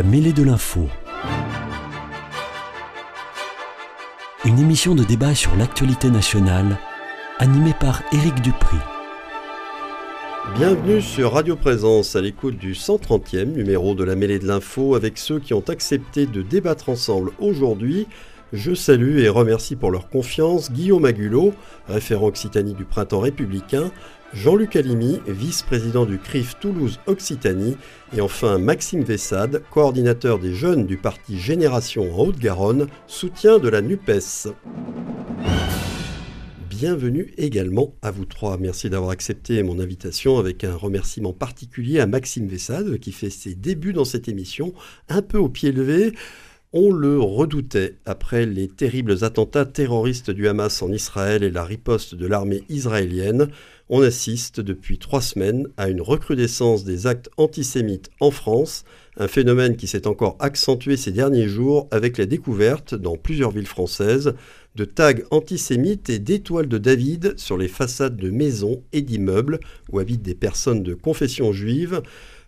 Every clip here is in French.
La mêlée de l'info. Une émission de débat sur l'actualité nationale animée par Éric Dupri. Bienvenue sur Radio Présence à l'écoute du 130e numéro de la mêlée de l'info avec ceux qui ont accepté de débattre ensemble aujourd'hui. Je salue et remercie pour leur confiance Guillaume Agulot, référent Occitanie du Printemps républicain, Jean-Luc Alimi, vice-président du CRIF Toulouse-Occitanie, et enfin Maxime Vessade, coordinateur des jeunes du parti Génération en Haute-Garonne, soutien de la NUPES. Bienvenue également à vous trois. Merci d'avoir accepté mon invitation avec un remerciement particulier à Maxime Vessade qui fait ses débuts dans cette émission un peu au pied levé. On le redoutait après les terribles attentats terroristes du Hamas en Israël et la riposte de l'armée israélienne on assiste depuis trois semaines à une recrudescence des actes antisémites en France, un phénomène qui s'est encore accentué ces derniers jours avec la découverte, dans plusieurs villes françaises, de tags antisémites et d'étoiles de David sur les façades de maisons et d'immeubles où habitent des personnes de confession juive.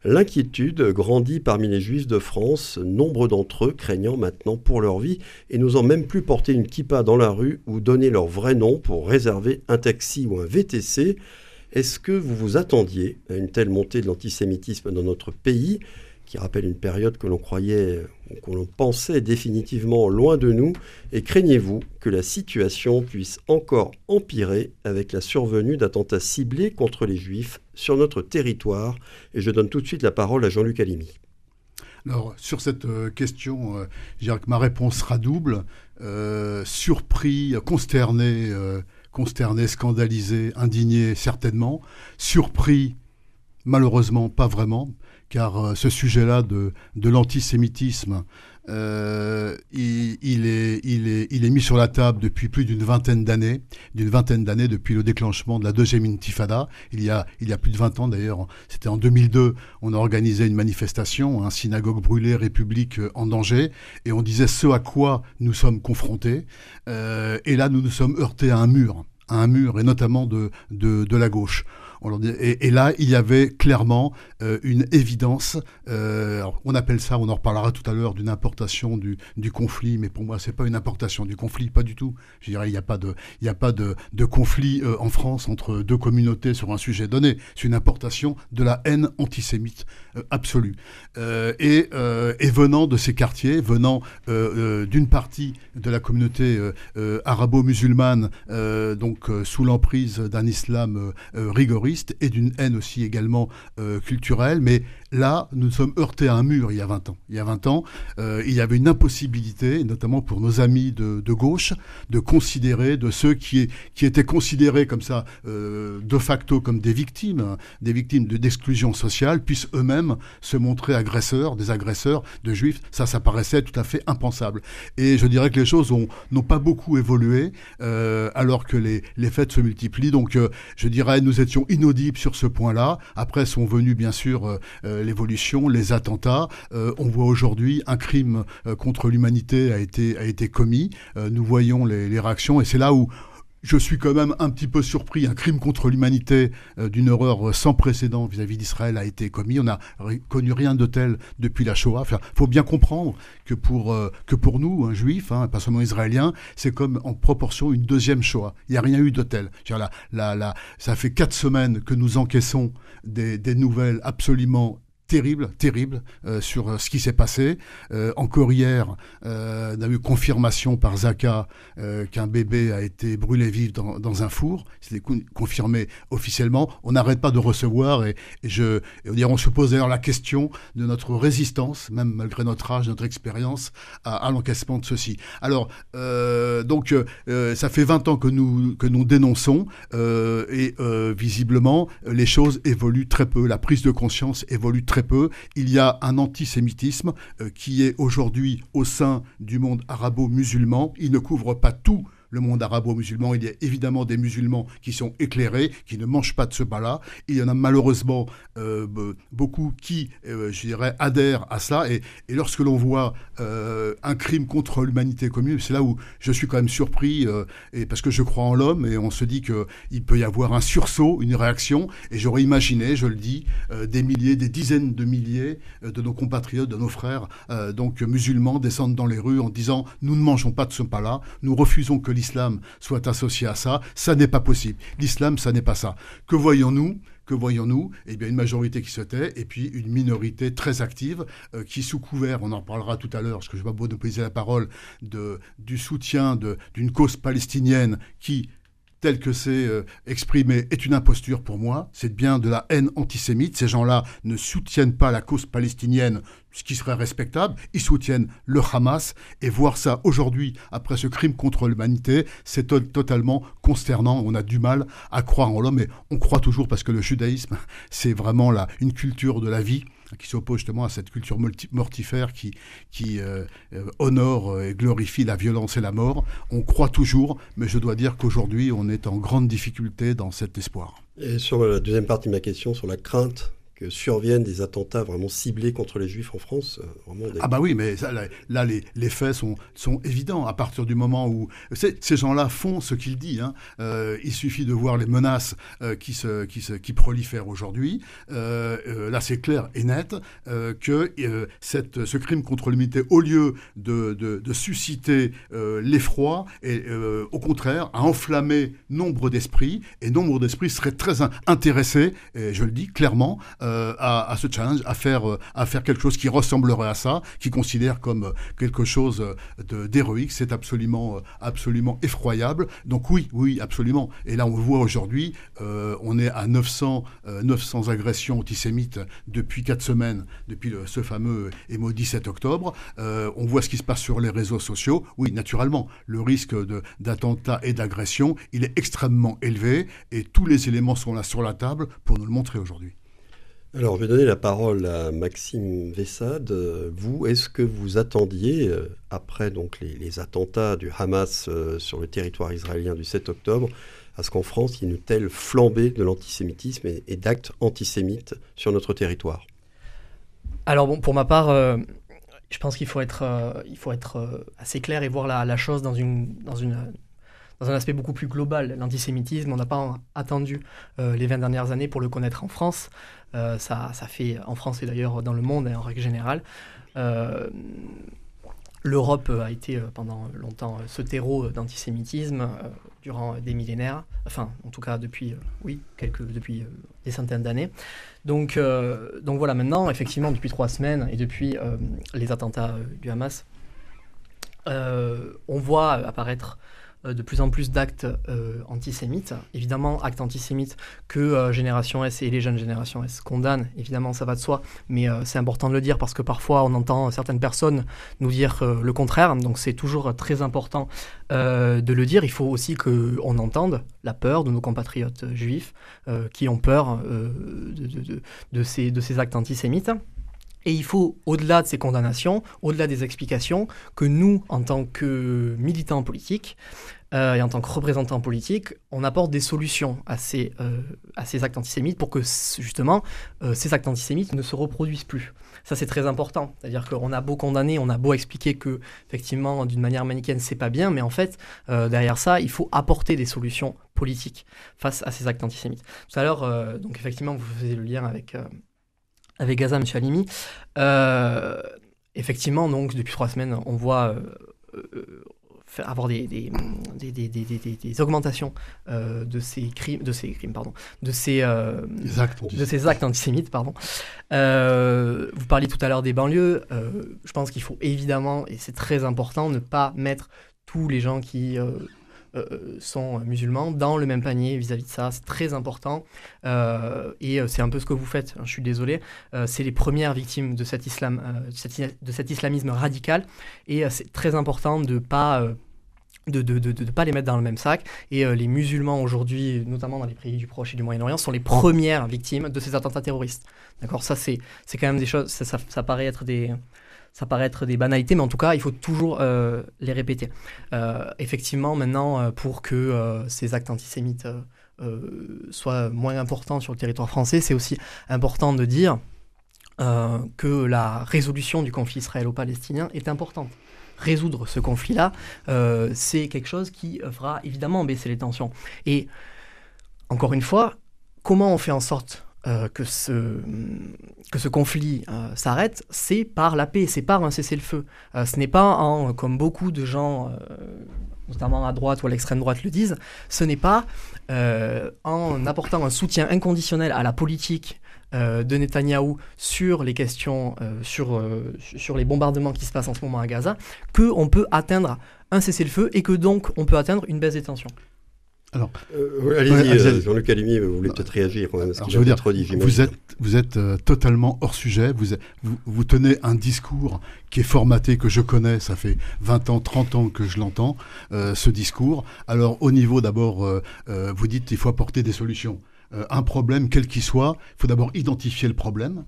L'inquiétude grandit parmi les juifs de France, nombre d'entre eux craignant maintenant pour leur vie et n'osant même plus porter une kippa dans la rue ou donner leur vrai nom pour réserver un taxi ou un VTC. Est-ce que vous vous attendiez à une telle montée de l'antisémitisme dans notre pays qui rappelle une période que l'on croyait, que l'on pensait définitivement loin de nous, et craignez-vous que la situation puisse encore empirer avec la survenue d'attentats ciblés contre les juifs sur notre territoire Et je donne tout de suite la parole à Jean-Luc Alimi. Alors, sur cette euh, question, euh, je dirais que ma réponse sera double. Euh, surpris, consterné, consterné, scandalisé, indigné, certainement. Surpris, malheureusement, pas vraiment car euh, ce sujet-là de, l'antisémitisme, euh, il, est, mis sur la table depuis plus d'une vingtaine d'années, d'une vingtaine d'années depuis le déclenchement de la deuxième intifada. Il y a, plus de 20 ans d'ailleurs, c'était en 2002, on a organisé une manifestation, un synagogue brûlée, République en danger, et on disait ce à quoi nous sommes confrontés. Euh, et là, nous nous sommes heurtés à un mur, à un mur, et notamment de la gauche. Et, là, il y avait clairement euh, une évidence. Euh, on appelle ça, on en reparlera tout à l'heure, d'une importation du, conflit, mais pour moi, c'est pas une importation du conflit, pas du tout. Je dirais, il n'y a pas de, il a pas de, conflit euh, en France entre deux communautés sur un sujet donné. C'est une importation de la haine antisémite absolue. Et, et, venant de ces quartiers, venant d'une partie de la communauté arabo-musulmane, donc sous l'emprise d'un islam rigoriste, et d'une haine aussi également euh, culturelle, mais là, nous sommes heurtés à un mur il y a 20 ans. Il y a 20 ans, euh, il y avait une impossibilité, notamment pour nos amis de, gauche, de considérer, de ceux qui, étaient considérés comme ça, euh, de facto comme des victimes, hein, des victimes d'exclusion sociale, puissent eux-mêmes se montrer agresseurs, des agresseurs de juifs. Ça, ça paraissait tout à fait impensable. Et je dirais que les choses n'ont pas beaucoup évolué, euh, alors que les, les faits se multiplient. Donc, je dirais, nous étions inaudibles sur ce point-là. Après sont venus, bien sûr, l'évolution, les attentats. on voit aujourd'hui un crime contre l'humanité a été, commis. nous voyons les, réactions et c'est là où je suis quand même un petit peu surpris. Un crime contre l'humanité euh, d'une horreur sans précédent vis-à-vis d'Israël a été commis. On n'a connu rien de tel depuis la Shoah. Il faut bien comprendre que pour, euh, nous, un juif, hein, pas seulement israélien, c'est comme en proportion une deuxième Shoah. Il n'y a rien eu de tel. Ça fait quatre semaines que nous encaissons des, des nouvelles absolument terrible, terrible euh, sur euh, ce qui s'est passé. Euh, encore hier, on a eu confirmation par Zaka qu'un bébé a été brûlé vif dans, un four. C'était confirmé officiellement. On n'arrête pas de recevoir et, je, on, on se pose d'ailleurs la question de notre résistance, même malgré notre âge, notre expérience, à, l'encaissement de ceci. Alors, donc, ça fait 20 ans que nous, que nous dénonçons et visiblement, les choses évoluent très peu. La prise de conscience évolue très peu. Il y a un antisémitisme euh, qui est aujourd'hui au sein du monde arabo-musulman. Il ne couvre pas tout le monde arabo-musulman. Il y a évidemment des musulmans qui sont éclairés, qui ne mangent pas de ce pas-là. Il y en a malheureusement euh, beaucoup qui, euh, je dirais, adhèrent à ça. Et, lorsque l'on voit euh, un crime contre l'humanité commune, c'est là où je suis quand même surpris, et parce que je crois en l'homme, et on se dit qu'il peut y avoir un sursaut, une réaction. Et j'aurais imaginé, je le dis, des milliers, des dizaines de milliers de nos compatriotes, de nos frères, donc musulmans, descendent dans les rues en disant nous ne mangeons pas de ce pas-là, nous refusons que l'islam soit associé à ça. Ça n'est pas possible. L'islam, ça n'est pas ça. Que voyons-nous que voyons-nous? Eh bien, une majorité qui se tait et puis une minorité très active euh, qui, sous couvert, on en parlera tout à l'heure, parce que je vais pas monopoliser la parole, de, du soutien d'une cause palestinienne qui tel que c'est euh, exprimé est une imposture pour moi. C'est bien de la haine antisémite. Ces gens-là ne soutiennent pas la cause palestinienne, ce qui serait respectable. Ils soutiennent le Hamas. Et voir ça aujourd'hui, après ce crime contre l'humanité, c'est totalement consternant. On a du mal à croire en l'homme, mais on croit toujours parce que le judaïsme, c'est vraiment la, une culture de la vie qui s'oppose justement à cette culture mortifère qui, euh, euh, honore et glorifie la violence et la mort. On croit toujours, mais je dois dire qu'aujourd'hui, on est en grande difficulté dans cet espoir. Et sur la deuxième partie de ma question, sur la crainte surviennent des attentats vraiment ciblés contre les juifs en France. Euh, ah bah oui, mais là, les, faits sont, évidents. À partir du moment où ces gens-là font ce qu'ils disent, hein. euh, il suffit de voir les menaces euh, qui, prolifèrent aujourd'hui. là, c'est clair et net que ce crime contre l'humanité, au lieu de, susciter l'effroi, et au contraire, a enflammé nombre d'esprits, et nombre d'esprits seraient très intéressés, et je le dis clairement, à, ce challenge, à faire, euh, à faire quelque chose qui ressemblerait à ça, qui considère comme euh, quelque chose d'héroïque. C'est absolument, absolument effroyable. Donc oui, oui, absolument. Et là, on le voit aujourd'hui, on est à 900, 900 agressions antisémites depuis quatre semaines, depuis ce fameux maudit 7 octobre. on voit ce qui se passe sur les réseaux sociaux. Oui, naturellement, le risque d'attentat et d'agression, il est extrêmement élevé et tous les éléments sont là sur la table pour nous le montrer aujourd'hui. Alors, je vais donner la parole à Maxime Vessade. Vous, est-ce que vous attendiez, euh, après donc les, attentats du Hamas euh, sur le territoire israélien du 7 octobre, à ce qu'en France, il y ait une telle flambée de l'antisémitisme et, d'actes antisémites sur notre territoire? Alors, bon, pour ma part, euh, je pense qu'il faut être, il faut être assez clair et voir la, la chose dans une, dans une dans un aspect beaucoup plus global. L'antisémitisme, on n'a pas attendu euh, les 20 dernières années pour le connaître en France. Euh, ça, ça, fait en France et d'ailleurs dans le monde en règle générale. Euh, L'Europe a été pendant longtemps ce terreau d'antisémitisme durant des millénaires, enfin en tout cas depuis, oui, quelques, depuis des centaines d'années. Donc, donc voilà, maintenant, effectivement, depuis trois semaines et depuis les attentats du Hamas, on voit apparaître de plus en plus d'actes euh, antisémites. Évidemment, actes antisémites que euh, Génération S et les jeunes Génération S condamnent, évidemment, ça va de soi, mais c'est important de le dire parce que parfois on entend certaines personnes nous dire le contraire, donc c'est toujours très important de le dire. Il faut aussi qu'on entende la peur de nos compatriotes juifs qui ont peur de, de ces actes antisémites. Et il faut, au-delà de ces condamnations, au-delà des explications, que nous, en tant que militants politiques, euh, et en tant que représentants politiques, on apporte des solutions à ces, euh, à ces actes antisémites pour que justement euh, ces actes antisémites ne se reproduisent plus. Ça c'est très important. C'est-à-dire qu'on a beau condamner, on a beau expliquer que effectivement d'une manière manichéenne c'est pas bien, mais en fait derrière ça il faut apporter des solutions politiques face à ces actes antisémites. Tout à l'heure, donc effectivement vous faisiez le lien avec avec Gaza, M. Halimi. effectivement donc depuis trois semaines on voit avoir des, des, des, des augmentations euh, de ces crimes, de ces crimes, pardon, de ces, euh, actes, de ces actes antisémites, pardon. Euh, vous parliez tout à l'heure des banlieues. je pense qu'il faut évidemment, et c'est très important, ne pas mettre tous les gens qui euh, sont musulmans dans le même panier vis-à-vis de ça. C'est très important. Euh, et euh, c'est un peu ce que vous faites, hein, je suis désolé. c'est les premières victimes de cet, islam, de cet islamisme radical. Et c'est très important de ne pas de ne de, de, de, pas les mettre dans le même sac. Et les musulmans aujourd'hui, notamment dans les pays du Proche et du Moyen-Orient, sont les premières victimes de ces attentats terroristes. D'accord? Ça, c'est quand même des choses, ça, ça, paraît être des, ça paraît être des banalités, mais en tout cas, il faut toujours euh, les répéter. Euh, effectivement, maintenant, euh, pour que ces actes antisémites soient moins importants sur le territoire français, c'est aussi important de dire que la résolution du conflit israélo-palestinien est importante. Résoudre ce conflit-là, c'est quelque chose qui fera évidemment baisser les tensions. Et encore une fois, comment on fait en sorte euh, que, ce, que ce conflit euh, s'arrête, c'est par la paix, c'est par un cessez-le-feu. Euh, ce n'est pas en, comme beaucoup de gens, notamment à droite ou à l'extrême droite le disent, ce n'est pas en apportant un soutien inconditionnel à la politique de Netanyahou sur les questions, sur, sur les bombardements qui se passent en ce moment à Gaza, qu'on peut atteindre un cessez-le-feu et que donc on peut atteindre une baisse des tensions. Alors, euh, allez-y, Jean-Luc Alimi, vous voulez peut-être réagir quand même, je veux dire, vous êtes, vous êtes euh, totalement hors sujet, vous, vous, vous, tenez un discours qui est formaté, que je connais, ça fait 20 ans, 30 ans que je l'entends, euh, ce discours. Alors, au niveau d'abord, vous dites qu'il faut apporter des solutions. Un problème, quel qu'il soit, il faut d'abord identifier le problème,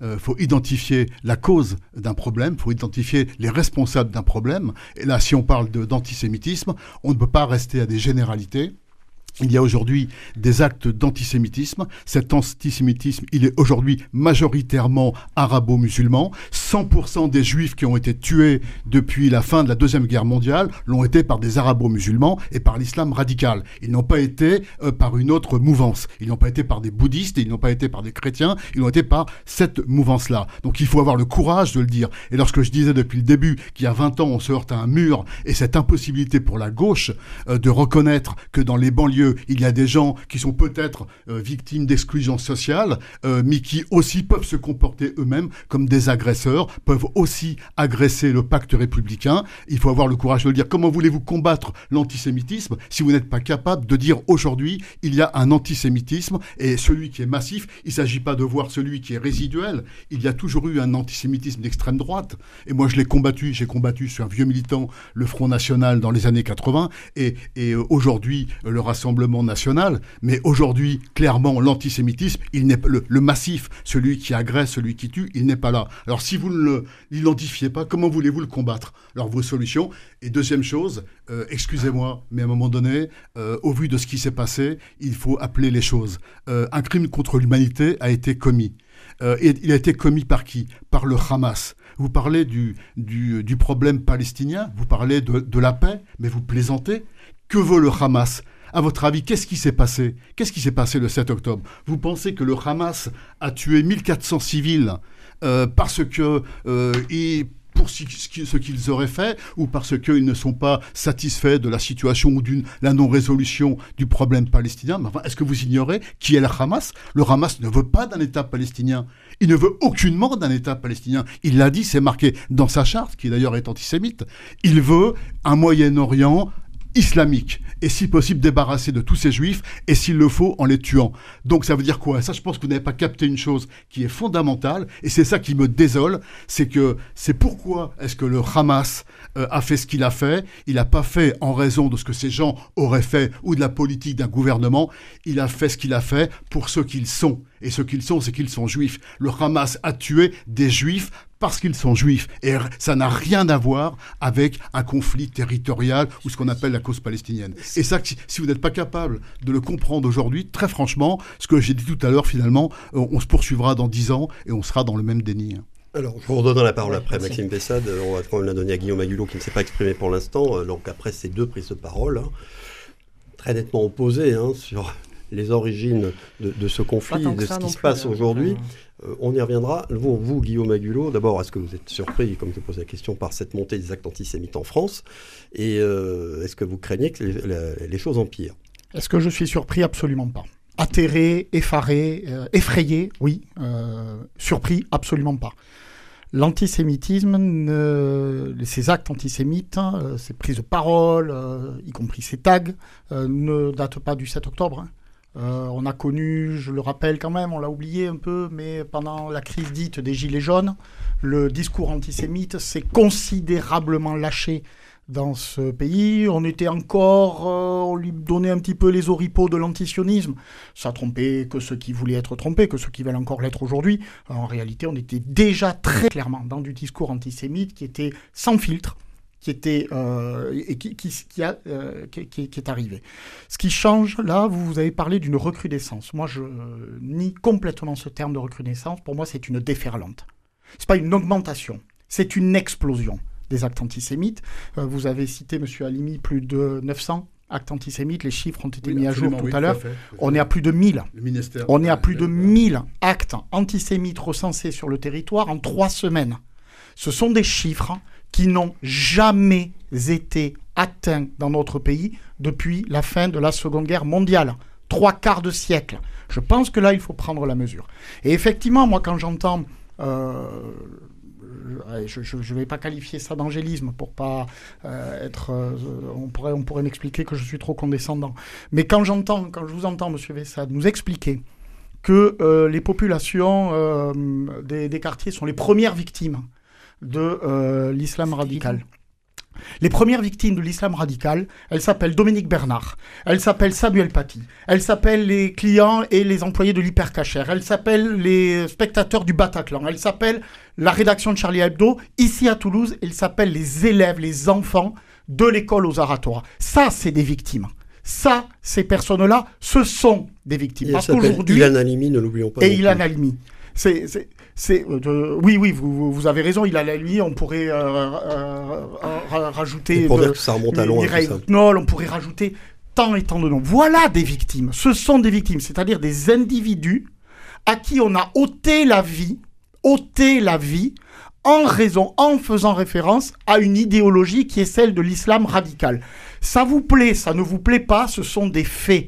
il faut identifier la cause d'un problème, il faut identifier les responsables d'un problème. Et là, si on parle d'antisémitisme, on ne peut pas rester à des généralités. Il y a aujourd'hui des actes d'antisémitisme. Cet antisémitisme, il est aujourd'hui majoritairement arabo-musulman. 100% des juifs qui ont été tués depuis la fin de la Deuxième Guerre mondiale l'ont été par des arabo-musulmans et par l'islam radical. Ils n'ont pas été euh, par une autre mouvance. Ils n'ont pas été par des bouddhistes, ils n'ont pas été par des chrétiens, ils ont été par cette mouvance-là. Donc il faut avoir le courage de le dire. Et lorsque je disais depuis le début qu'il y a 20 ans, on se heurte à un mur et cette impossibilité pour la gauche euh, de reconnaître que dans les banlieues, il y a des gens qui sont peut-être euh, victimes d'exclusion sociale, euh, mais qui aussi peuvent se comporter eux-mêmes comme des agresseurs, peuvent aussi agresser le pacte républicain. Il faut avoir le courage de le dire. Comment voulez-vous combattre l'antisémitisme si vous n'êtes pas capable de dire aujourd'hui il y a un antisémitisme et celui qui est massif, il ne s'agit pas de voir celui qui est résiduel. Il y a toujours eu un antisémitisme d'extrême droite. Et moi, je l'ai combattu. J'ai combattu sur un vieux militant le Front National dans les années 80. Et, et euh, aujourd'hui, le Rassemblement national, mais aujourd'hui, clairement, l'antisémitisme, il n'est le, le massif, celui qui agresse, celui qui tue, il n'est pas là. Alors si vous ne l'identifiez pas, comment voulez-vous le combattre? Alors vos solutions. Et deuxième chose, euh, excusez-moi, mais à un moment donné, euh, au vu de ce qui s'est passé, il faut appeler les choses. Euh, un crime contre l'humanité a été commis. et il a été commis par qui? Par le Hamas. Vous parlez du, du, du problème palestinien, vous parlez de, de la paix, mais vous plaisantez. Que veut le Hamas? À votre avis, qu'est-ce qui s'est passé? Qu'est-ce qui s'est passé le 7 octobre? Vous pensez que le Hamas a tué 1400 civils euh, parce que euh, pour ce qu'ils auraient fait ou parce qu'ils ne sont pas satisfaits de la situation ou de la non-résolution du problème palestinien? est-ce que vous ignorez qui est le Hamas? Le Hamas ne veut pas d'un État palestinien. Il ne veut aucunement d'un État palestinien. Il l'a dit, c'est marqué dans sa charte, qui d'ailleurs est antisémite. Il veut un Moyen-Orient islamique et si possible débarrasser de tous ces juifs et s'il le faut en les tuant. Donc ça veut dire quoi? Ça je pense que vous n'avez pas capté une chose qui est fondamentale et c'est ça qui me désole, c'est que c'est pourquoi est-ce que le Hamas euh, a fait ce qu'il a fait? Il n'a pas fait en raison de ce que ces gens auraient fait ou de la politique d'un gouvernement, il a fait ce qu'il a fait pour ce qu'ils sont. Et ce qu'ils sont, c'est qu'ils sont juifs. Le Hamas a tué des juifs parce qu'ils sont juifs. Et ça n'a rien à voir avec un conflit territorial ou ce qu'on appelle la cause palestinienne. Et ça, si vous n'êtes pas capable de le comprendre aujourd'hui, très franchement, ce que j'ai dit tout à l'heure, finalement, euh, on se poursuivra dans dix ans et on sera dans le même déni. Hein. Alors, je vous redonne la parole après Maxime Bessade. On va quand même la donner à Guillaume Agulot qui ne s'est pas exprimé pour l'instant. Euh, donc, après ces deux prises de parole, hein, très nettement opposées hein, sur les origines de, ce conflit, de ce qui se passe aujourd'hui. Euh, on y reviendra. Vous, Guillaume Agulot, d'abord, est-ce que vous êtes surpris, comme je pose la question, par cette montée des actes antisémites en France Et euh, est-ce que vous craignez que les, choses empirent? Est-ce que je suis surpris? Absolument pas. Atterré, effaré, euh, effrayé, oui. surpris, absolument pas. L'antisémitisme, ces actes antisémites, ces prises de parole, y compris ces tags, ne datent pas du 7 octobre. Hein. Euh, on a connu, je le rappelle quand même, on l'a oublié un peu, mais pendant la crise dite des Gilets jaunes, le discours antisémite s'est considérablement lâché dans ce pays. On était encore, euh, on lui donnait un petit peu les oripeaux de l'antisionisme. Ça trompait que ceux qui voulaient être trompés, que ceux qui veulent encore l'être aujourd'hui. En réalité, on était déjà très clairement dans du discours antisémite qui était sans filtre, qui était euh, et qui, qui, a, euh, qui, qui, est arrivé. Ce qui change là, vous, vous avez parlé d'une recrudescence. Moi, je nie complètement ce terme de recrudescence. Pour moi, c'est une déferlante. C'est pas une augmentation, c'est une explosion des actes antisémites. Euh, vous avez cité, Monsieur Alimi, plus de 900 actes antisémites. Les chiffres ont été mis à jour tout à l'heure. On est à plus de 1000. On est à plus de 1000 actes antisémites recensés sur le territoire en trois semaines. Ce sont des chiffres qui n'ont jamais été atteints dans notre pays depuis la fin de la Seconde Guerre mondiale. Trois quarts de siècle. Je pense que là, il faut prendre la mesure. Et effectivement, moi, quand j'entends... Euh, je ne vais pas qualifier ça d'angélisme pour pas euh, être. Euh, on pourrait, on pourrait m'expliquer que je suis trop condescendant. Mais quand j'entends, quand je vous entends, Monsieur Vessade, nous expliquer que les populations des, des, quartiers sont les premières victimes de euh, l'islam radical. Les premières victimes de l'islam radical, elles s'appellent Dominique Bernard, elles s'appellent Samuel Paty, elles s'appellent les clients et les employés de l'hypercacher, elles s'appellent les spectateurs du Bataclan, elles s'appellent la rédaction de Charlie Hebdo, ici à Toulouse, elles s'appellent les élèves, les enfants de l'école aux Aratora. Ça, c'est des victimes. Ça, ces personnes-là, ce sont des victimes. Parce qu'aujourd'hui. Ilan Halimi, ne l'oublions pas. Et Ilan Halimi. C'est, c'est euh, oui, oui, vous, vous, avez raison. Il a la lui, on pourrait euh, euh, rajouter. Pour dire que ça remonte à loin. on pourrait rajouter tant et tant de noms. Voilà des victimes. Ce sont des victimes, c'est-à-dire des individus à qui on a ôté la vie, ôté la vie en raison, en faisant référence à une idéologie qui est celle de l'islam radical. Ça vous plaît, ça ne vous plaît pas, ce sont des faits.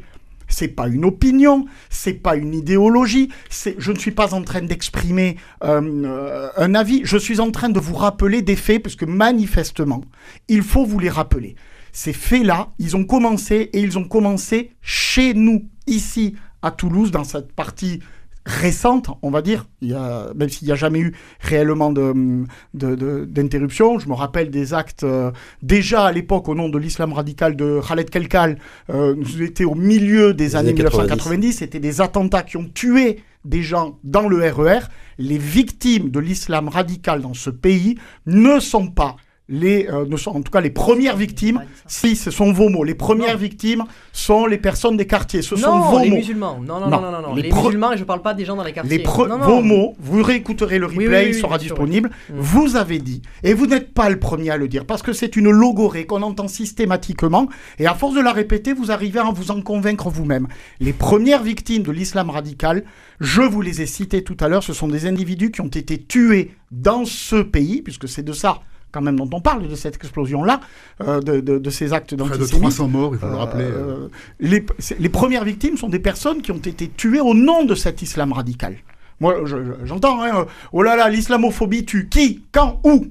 C'est pas une opinion, c'est pas une idéologie. Je ne suis pas en train d'exprimer euh, euh, un avis. Je suis en train de vous rappeler des faits, parce que manifestement, il faut vous les rappeler. Ces faits-là, ils ont commencé et ils ont commencé chez nous, ici à Toulouse, dans cette partie récente, on va dire, il y a, même s'il n'y a jamais eu réellement d'interruption. De, je me rappelle des actes euh, déjà à l'époque au nom de l'islam radical de Khaled Kelkal. Euh, nous étions au milieu des années 1990. C'était des attentats qui ont tué des gens dans le RER. E Les victimes de l'islam radical dans ce pays ne sont pas les, euh, ne sont, en tout cas les premières victimes, si ce sont vos mots, les premières victimes sont les personnes des quartiers. Ce sont vos les mots. musulmans. Non, non, non, non, non. Les, musulmans, je ne parle pas des gens dans les quartiers. Les vos mots, vous réécouterez le replay, il sera disponible. Mm. Vous avez dit, et vous n'êtes pas le premier à le dire, parce que c'est une logorée qu'on entend systématiquement, et à force de la répéter, vous arrivez à vous en convaincre vous-même. Les premières victimes de l'islam radical, je vous les ai citées tout à l'heure, ce sont des individus qui ont été tués dans ce pays, puisque c'est de ça quand même dont on parle de cette explosion-là, euh, de, de, ces actes d'antisémitisme. Près de 300 morts, il faut le rappeler. Euh, les, les, premières victimes sont des personnes qui ont été tuées au nom de cet islam radical. Moi, j'entends, hein, oh là là, l'islamophobie tue. Qui Quand Où?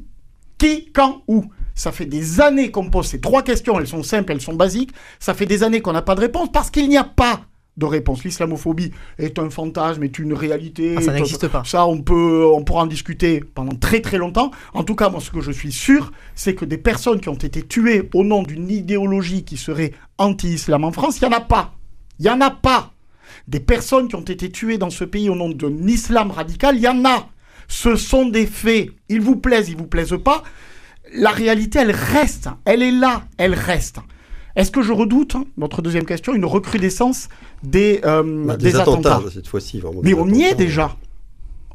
Qui Quand Où? Ça fait des années qu'on pose ces trois questions. Elles sont simples, elles sont basiques. Ça fait des années qu'on n'a pas de réponse parce qu'il n'y a pas de réponse. L'islamophobie est un fantasme, est une réalité. Ah, ça n'existe pas. Ça, on peut, on pourra en discuter pendant très très longtemps. En tout cas, moi, ce que je suis sûr, c'est que des personnes qui ont été tuées au nom d'une idéologie qui serait anti-islam en France, il n'y en a pas. Il n'y en a pas. Des personnes qui ont été tuées dans ce pays au nom d'un islam radical, il y en a. Ce sont des faits. Ils vous plaisent, ils vous plaisent pas. La réalité, elle reste. Elle est là, elle reste. Est-ce que je redoute, notre deuxième question, une recrudescence des, euh, Bah, des, des attentats, attentats cette fois-ci. vraiment Mais on y est déjà.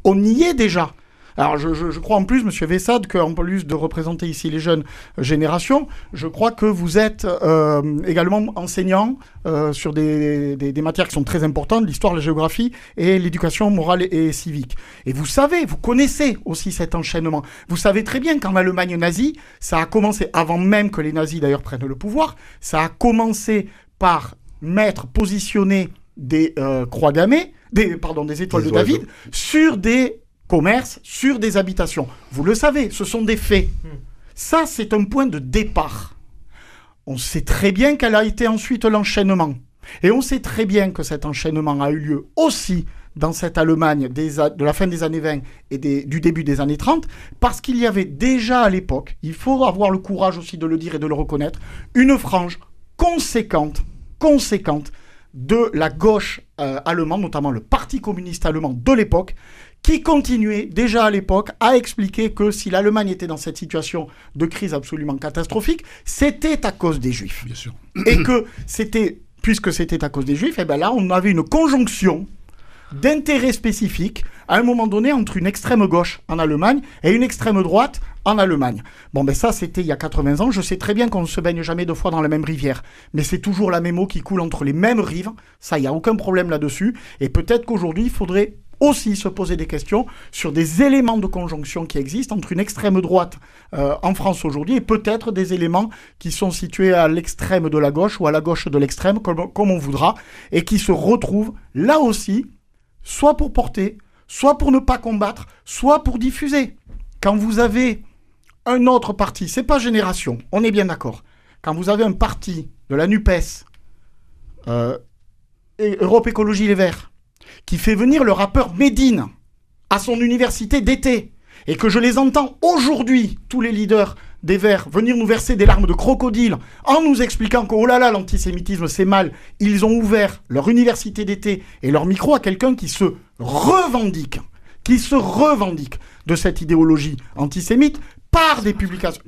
On y est déjà. Alors je, je- je crois en plus, Monsieur Vessade, qu'en plus de représenter ici les jeunes générations, je crois que vous êtes euh, également enseignant euh, sur des, des- des matières qui sont très importantes, l'histoire, la géographie et l'éducation morale et, et civique. Et vous savez, vous connaissez aussi cet enchaînement. Vous savez très bien qu'en Allemagne nazie, ça a commencé, avant même que les nazis d'ailleurs prennent le pouvoir, ça a commencé par mettre, positionner des euh, croix gammées, des, pardon, des étoiles Des de David sur des commerces, sur des habitations. Vous le savez, ce sont des faits. Ça, c'est un point de départ. On sait très bien quel a été ensuite l'enchaînement. Et on sait très bien que cet enchaînement a eu lieu aussi dans cette Allemagne des de la fin des années 20 et des- du début des années 30, parce qu'il y avait déjà à l'époque, il faut avoir le courage aussi de le dire et de le reconnaître, une frange conséquente, conséquente de la gauche euh, allemande, notamment le Parti communiste allemand de l'époque, qui continuait déjà à l'époque à expliquer que si l'Allemagne était dans cette situation de crise absolument catastrophique, c'était à cause des Juifs. Bien sûr. Et que c'était, puisque c'était à cause des Juifs, et ben là, on avait une conjonction d'intérêts spécifiques à un moment donné entre une extrême gauche en Allemagne et une extrême droite en Allemagne. Bon, ben ça, c'était il y a 80 ans. Je sais très bien qu'on ne se baigne jamais deux fois dans la même rivière. Mais c'est toujours la même eau qui coule entre les mêmes rives. Ça, il n'y a aucun problème là-dessus. Et peut-être qu'aujourd'hui, il faudrait aussi se poser des questions sur des éléments de conjonction qui existent entre une extrême droite euh, en France aujourd'hui et peut-être des éléments qui sont situés à l'extrême de la gauche ou à la gauche de l'extrême, comme, on voudra, et qui se retrouvent là aussi, soit pour porter, soit pour ne pas combattre, soit pour diffuser. Quand vous avez un autre parti, c'est pas Génération, on est bien d'accord. Quand vous avez un parti de la NUPES, euh, Europe Écologie Les Verts, qui fait venir le rappeur Medine à son université d'été, et que je les entends aujourd'hui, tous les leaders des Verts, venir nous verser des larmes de crocodile en nous expliquant que, oh là là, l'antisémitisme c'est mal, ils ont ouvert leur université d'été et leur micro à quelqu'un qui se revendique, qui se revendique de cette idéologie antisémite par des publications.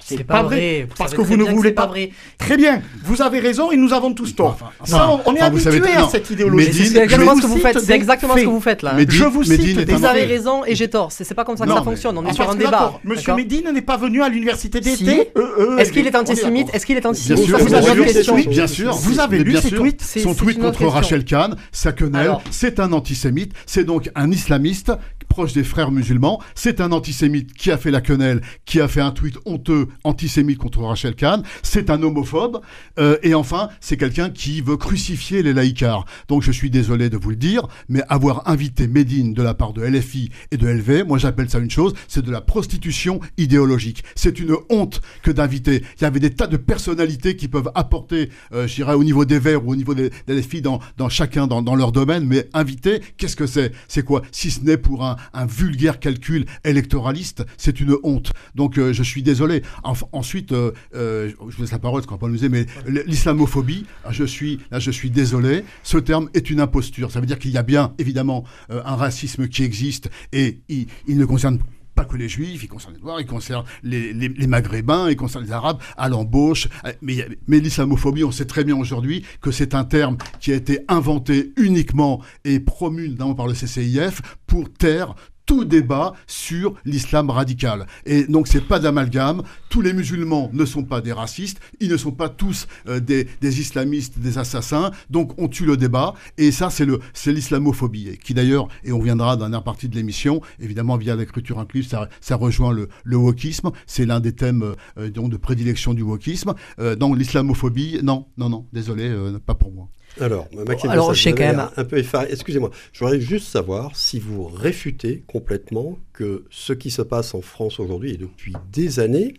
C'est pas, vrai, parce que très vous ne voulez pas. vrai. Très bien, vous avez raison et nous avons tous tort. Enfin, Ça, on- on est habitué à cette idéologie. C'est exactement ce que vous faites. C'est exactement ce que vous faites là. Médine- Je vous cite des Vous avez raison et j'ai tort. C'est pas comme ça que Non, ça fonctionne. On est Ah, sur un débat. Monsieur Médine n'est pas venu à l'université d'été. Euh, euh, Est-ce qu'il est antisémite? Est-ce qu'il est antisémite? Vous avez lu tweets Bien sûr. Vous avez lu sûr. tweets? Son tweet contre. Rachel Kahn, sa quenelle, c'est un antisémite, c'est donc un islamiste proche des frères musulmans, c'est un antisémite qui a fait la quenelle, qui a fait un tweet honteux antisémite contre Rachel Kahn, c'est un homophobe, euh, et enfin, c'est quelqu'un qui veut crucifier les laïcars. Donc je suis désolé de vous le dire, mais avoir invité Médine de la part de LFI et de LV, moi j'appelle ça une chose, c'est de la prostitution idéologique. C'est une honte que d'inviter. Il y avait des tas de personnalités qui peuvent apporter, euh, je dirais, au niveau des Verts ou au niveau des, des LFI dans, dans chacun, dans, dans leur domaine, mais inviter, qu'est-ce que c'est? C'est quoi? Si ce n'est pour un, un vulgaire calcul électoraliste, c'est une honte. Donc euh, je suis désolé. Enf- ensuite, euh, euh, je vous laisse la parole, parce qu'on va pas nous mais l'islamophobie, je suis, là je suis désolé, ce terme est une imposture. Ça veut dire qu'il y a bien, évidemment, un racisme qui existe et il, il ne concerne pas que les juifs, il concerne les noirs, il concerne les, les, les maghrébins, il concerne les arabes à l'embauche. Mais, mais l'islamophobie, on sait très bien aujourd'hui que c'est un terme qui a été inventé uniquement et promu notamment par le CCIF pour taire tout débat sur l'islam radical. Et donc c'est pas d'amalgame. Tous les musulmans ne sont pas des racistes. Ils ne sont pas tous euh, des, des islamistes, des assassins. Donc on tue le débat. Et ça c'est le c'est l'islamophobie qui d'ailleurs et on viendra dans la partie de l'émission évidemment via l'écriture inclusive ça, ça rejoint le, le wokisme. C'est l'un des thèmes euh, donc de prédilection du wokisme. Euh, donc l'islamophobie non non non désolé euh, pas pour moi. Alors, Maxime Alors, je sais quand même- un peu effaré. Excusez-moi, je voudrais juste savoir si vous réfutez complètement que ce qui se passe en France aujourd'hui et depuis des années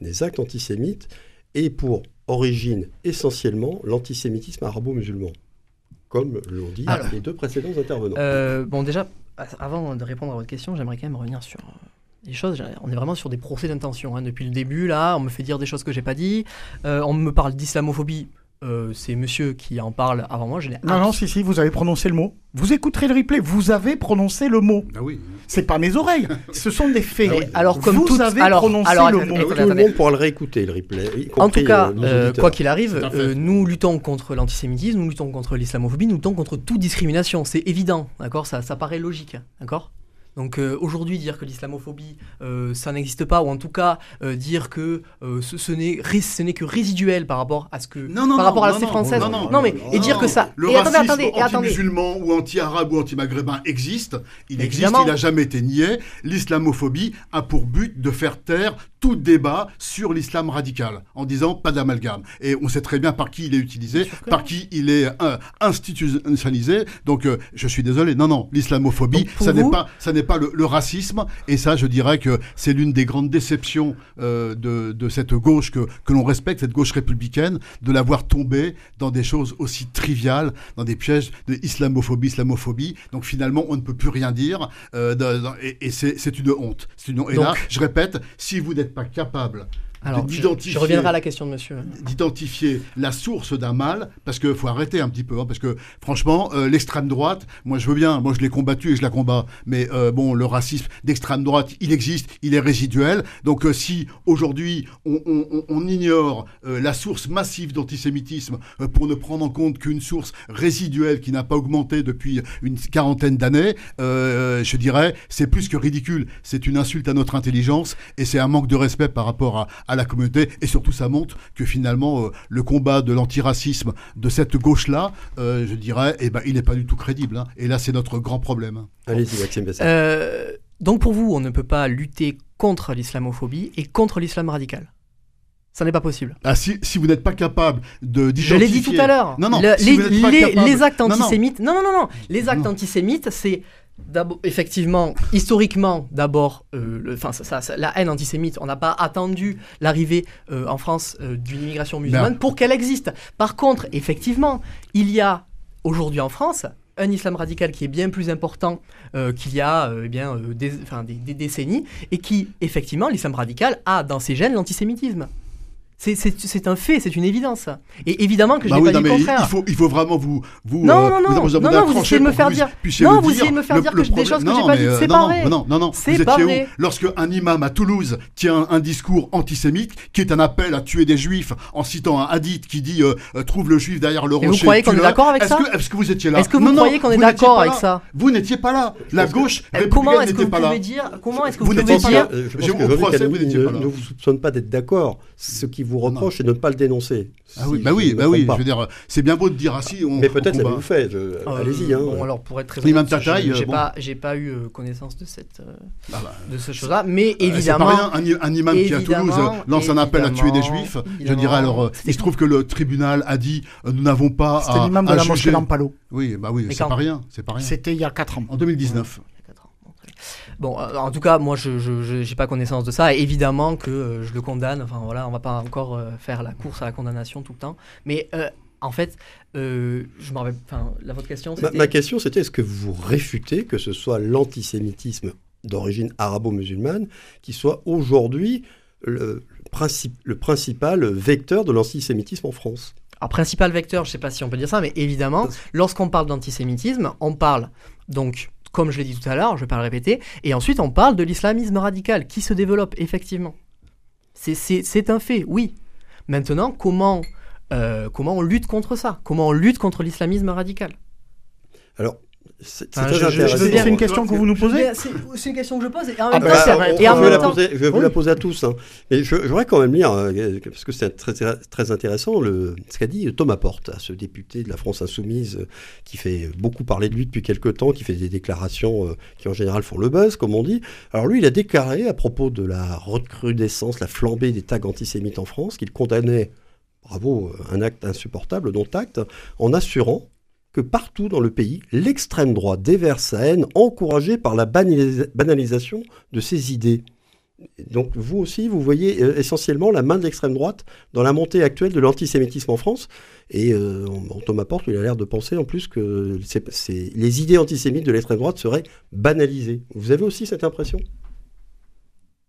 des actes antisémites et pour origine essentiellement l'antisémitisme arabo-musulman, comme l'ont dit Alors, les deux précédents intervenants. Euh, bon, déjà, avant de répondre à votre question, j'aimerais quand même revenir sur euh, les choses. On est vraiment sur des procès d'intention. hein. Depuis le début, là, on me fait dire des choses que j'ai pas dit. Euh, on me parle d'islamophobie. Euh, c'est monsieur qui en parle avant moi. Je Non, non, si, si, vous avez prononcé le mot. Vous écouterez le replay, vous avez prononcé le mot. Ah oui. C'est pas mes oreilles, ce sont des faits. Mais alors, comme vous avez alors- prononcé alors, le mot. Tout le monde pourra le réécouter, le replay. En tout cas, euh, euh, quoi qu'il arrive, euh, nous luttons contre l'antisémitisme, nous luttons contre l'islamophobie, nous luttons contre toute discrimination. C'est évident, d'accord? Ça, ça paraît logique, d'accord? Donc euh, aujourd'hui, dire que l'islamophobie, euh, ça n'existe pas, ou en tout cas euh, dire que ce, ce n'est ce n'est que résiduel par rapport à ce que Non, non, par non, rapport à la non, société non, française. non, mais et dire que ça. Le et racisme anti-musulman ou anti-arabe ou anti-maghrébin existe. Il existe, il n'a jamais été nié. L'islamophobie a pour but de faire taire tout débat sur l'islam radical en disant pas d'amalgame. Et on sait très bien par qui il est utilisé, par non. qui il est institutionnalisé. Donc je suis désolé. Non, non, l'islamophobie, ça n'est pas, ça n'est pas le, le racisme. Et ça, je dirais que c'est l'une des grandes déceptions euh, de, de cette gauche que, que l'on respecte, cette gauche républicaine, de l'avoir tombée dans des choses aussi triviales, dans des pièges de islamophobie, islamophobie. Donc finalement, on ne peut plus rien dire. euh, et et c'est une honte. Une honte. Et Donc- là, je répète, si vous n'êtes pas capable Alors, je, reviendrai à la question de monsieur. d'identifier la source d'un mal, parce qu'il faut arrêter un petit peu, hein, parce que franchement, euh, l'extrême droite, moi je veux bien, moi je l'ai combattu et je la combats, mais euh, bon, le racisme d'extrême droite, il existe, il est résiduel, donc euh, si aujourd'hui on, on- on- on ignore la source massive d'antisémitisme pour ne prendre en compte qu'une source résiduelle qui n'a pas augmenté depuis une quarantaine d'années, je dirais, c'est plus que ridicule, c'est une insulte à notre intelligence et c'est un manque de respect par rapport à, à la communauté et surtout ça montre que finalement euh, le combat de l'antiracisme de cette gauche-là, euh, je dirais, eh ben, il n'est pas du tout crédible. hein. Et là, c'est notre grand problème. Allez-y, Maxime. Euh, donc pour vous, on ne peut pas lutter contre l'islamophobie et contre l'islam radical. Ça n'est pas possible. Ah, si, si vous n'êtes pas capable de Je l'ai dit tout à l'heure. Non, non, Le- si les, les- capable- les actes non. antisémites. Non, non, non, non. Les actes Non. antisémites, c'est effectivement, historiquement, d'abord, euh, la haine antisémite. On n'a pas attendu l'arrivée euh, en France euh, d'une immigration musulmane Ben. pour qu'elle existe. Par contre, effectivement, il y a aujourd'hui en France un islam radical qui est bien plus important qu'il y a eh bien, des- des décennies et qui, effectivement, l'islam radical a dans ses gènes l'antisémitisme. C'est- C'est c'est un fait, c'est une évidence. Et évidemment que je Bah n'ai oui, pas non, dit le mais il contraire. faut, il faut vraiment vous. vous Non, euh, non, non, vous, vous, non, vous non, essayez de me faire dire- Non, vous essayez de me faire Le- dire le que des choses que non, j'ai pas dites, euh, c'est non, pas non, vrai. Non, non, non. C'est Vous étiez où. Lorsque un imam à Toulouse tient un discours antisémite, qui est un appel à tuer des juifs en citant un hadith qui dit euh, trouve le juif derrière le Et rocher. vous croyez qu'on est d'accord avec Est-ce ça que- Est-ce que vous étiez là Est-ce que vous Non, non, croyez qu'on est d'accord pas avec là. ça Vous n'étiez pas là. La gauche Euh, Comment républicaine est-ce que n'était vous pas là. pouvez dire Comment est-ce que Vous pouvez pas dire là. Je pense que vous n'étiez ne, pas là. ne vous soupçonne pas d'être d'accord. Ce qui vous reproche, c'est de ne pas le dénoncer. Ah Si oui, bah oui, bah oui. pas. Je veux dire, c'est bien beau de dire ah si. On, Mais peut-être l'avez-vous fait. je- Euh, Allez-y. Hein. Bon, alors pour être très L'imam honnête, j'ai euh, bon. pas, j'ai pas eu euh, connaissance de cette, euh, Ah bah, de ces choses-là, mais Euh, c'est évidemment. pas rien, un, un imam qui à évidemment, Toulouse lance un appel à tuer des évidemment, juifs. Je évidemment. dirais alors, il se trouve que le tribunal a dit nous n'avons pas C'était à, l'imam de la juger. mosquée d'Ampalo. Oui, bah oui, c'est pas rien, c'est pas rien. C'était il y a 4 ans. En 2019. Il y a quatre ans. Bon, très bien. Bon, euh, en tout cas, moi, je n'ai pas connaissance de ça. Et évidemment que euh, je le condamne. Enfin, voilà, on va pas encore euh, faire la course à la condamnation tout le temps. Mais en fait, euh, je me rappelle. Enfin, la votre question, Ma, c'était. ma question, c'était est-ce que vous réfutez que ce soit l'antisémitisme d'origine arabo-musulmane qui soit aujourd'hui le, le principal vecteur de l'antisémitisme en France? Alors, principal vecteur, je ne sais pas si on peut dire ça, mais évidemment, lorsqu'on parle d'antisémitisme, on parle donc, comme je l'ai dit tout à l'heure, je ne vais pas le répéter, et ensuite on parle de l'islamisme radical qui se développe effectivement. C'est- un fait, oui. Maintenant, comment, euh, comment on lutte contre ça? Comment on lutte contre l'islamisme radical? Alors, c'est Ah, très intéressant. C'est une question que vous nous posez C'est une question que je pose, et en même temps, Bah, c'est- on- et en je, vais même la temps, poser, je vais vous Oui. la poser à tous. hein. Mais je, je voudrais quand même lire, euh, parce que c'est très, très, intéressant, le, ce qu'a dit Thomas Porte, ce député de la France Insoumise, euh, qui fait beaucoup parler de lui depuis quelques temps, qui fait des déclarations euh, qui en général font le buzz, comme on dit. Alors lui, il a déclaré à propos de la recrudescence, la flambée des tags antisémites en France, qu'il condamnait, bravo, un acte insupportable, dont acte, en assurant que partout dans le pays, l'extrême droite déverse sa haine encouragée par la banalisa- banalisation de ses idées. Donc vous aussi, vous voyez euh, essentiellement la main de l'extrême droite dans la montée actuelle de l'antisémitisme en France. Et euh, Thomas Porte, il a l'air de penser en plus que les idées antisémites de l'extrême droite seraient banalisées. Vous avez aussi cette impression?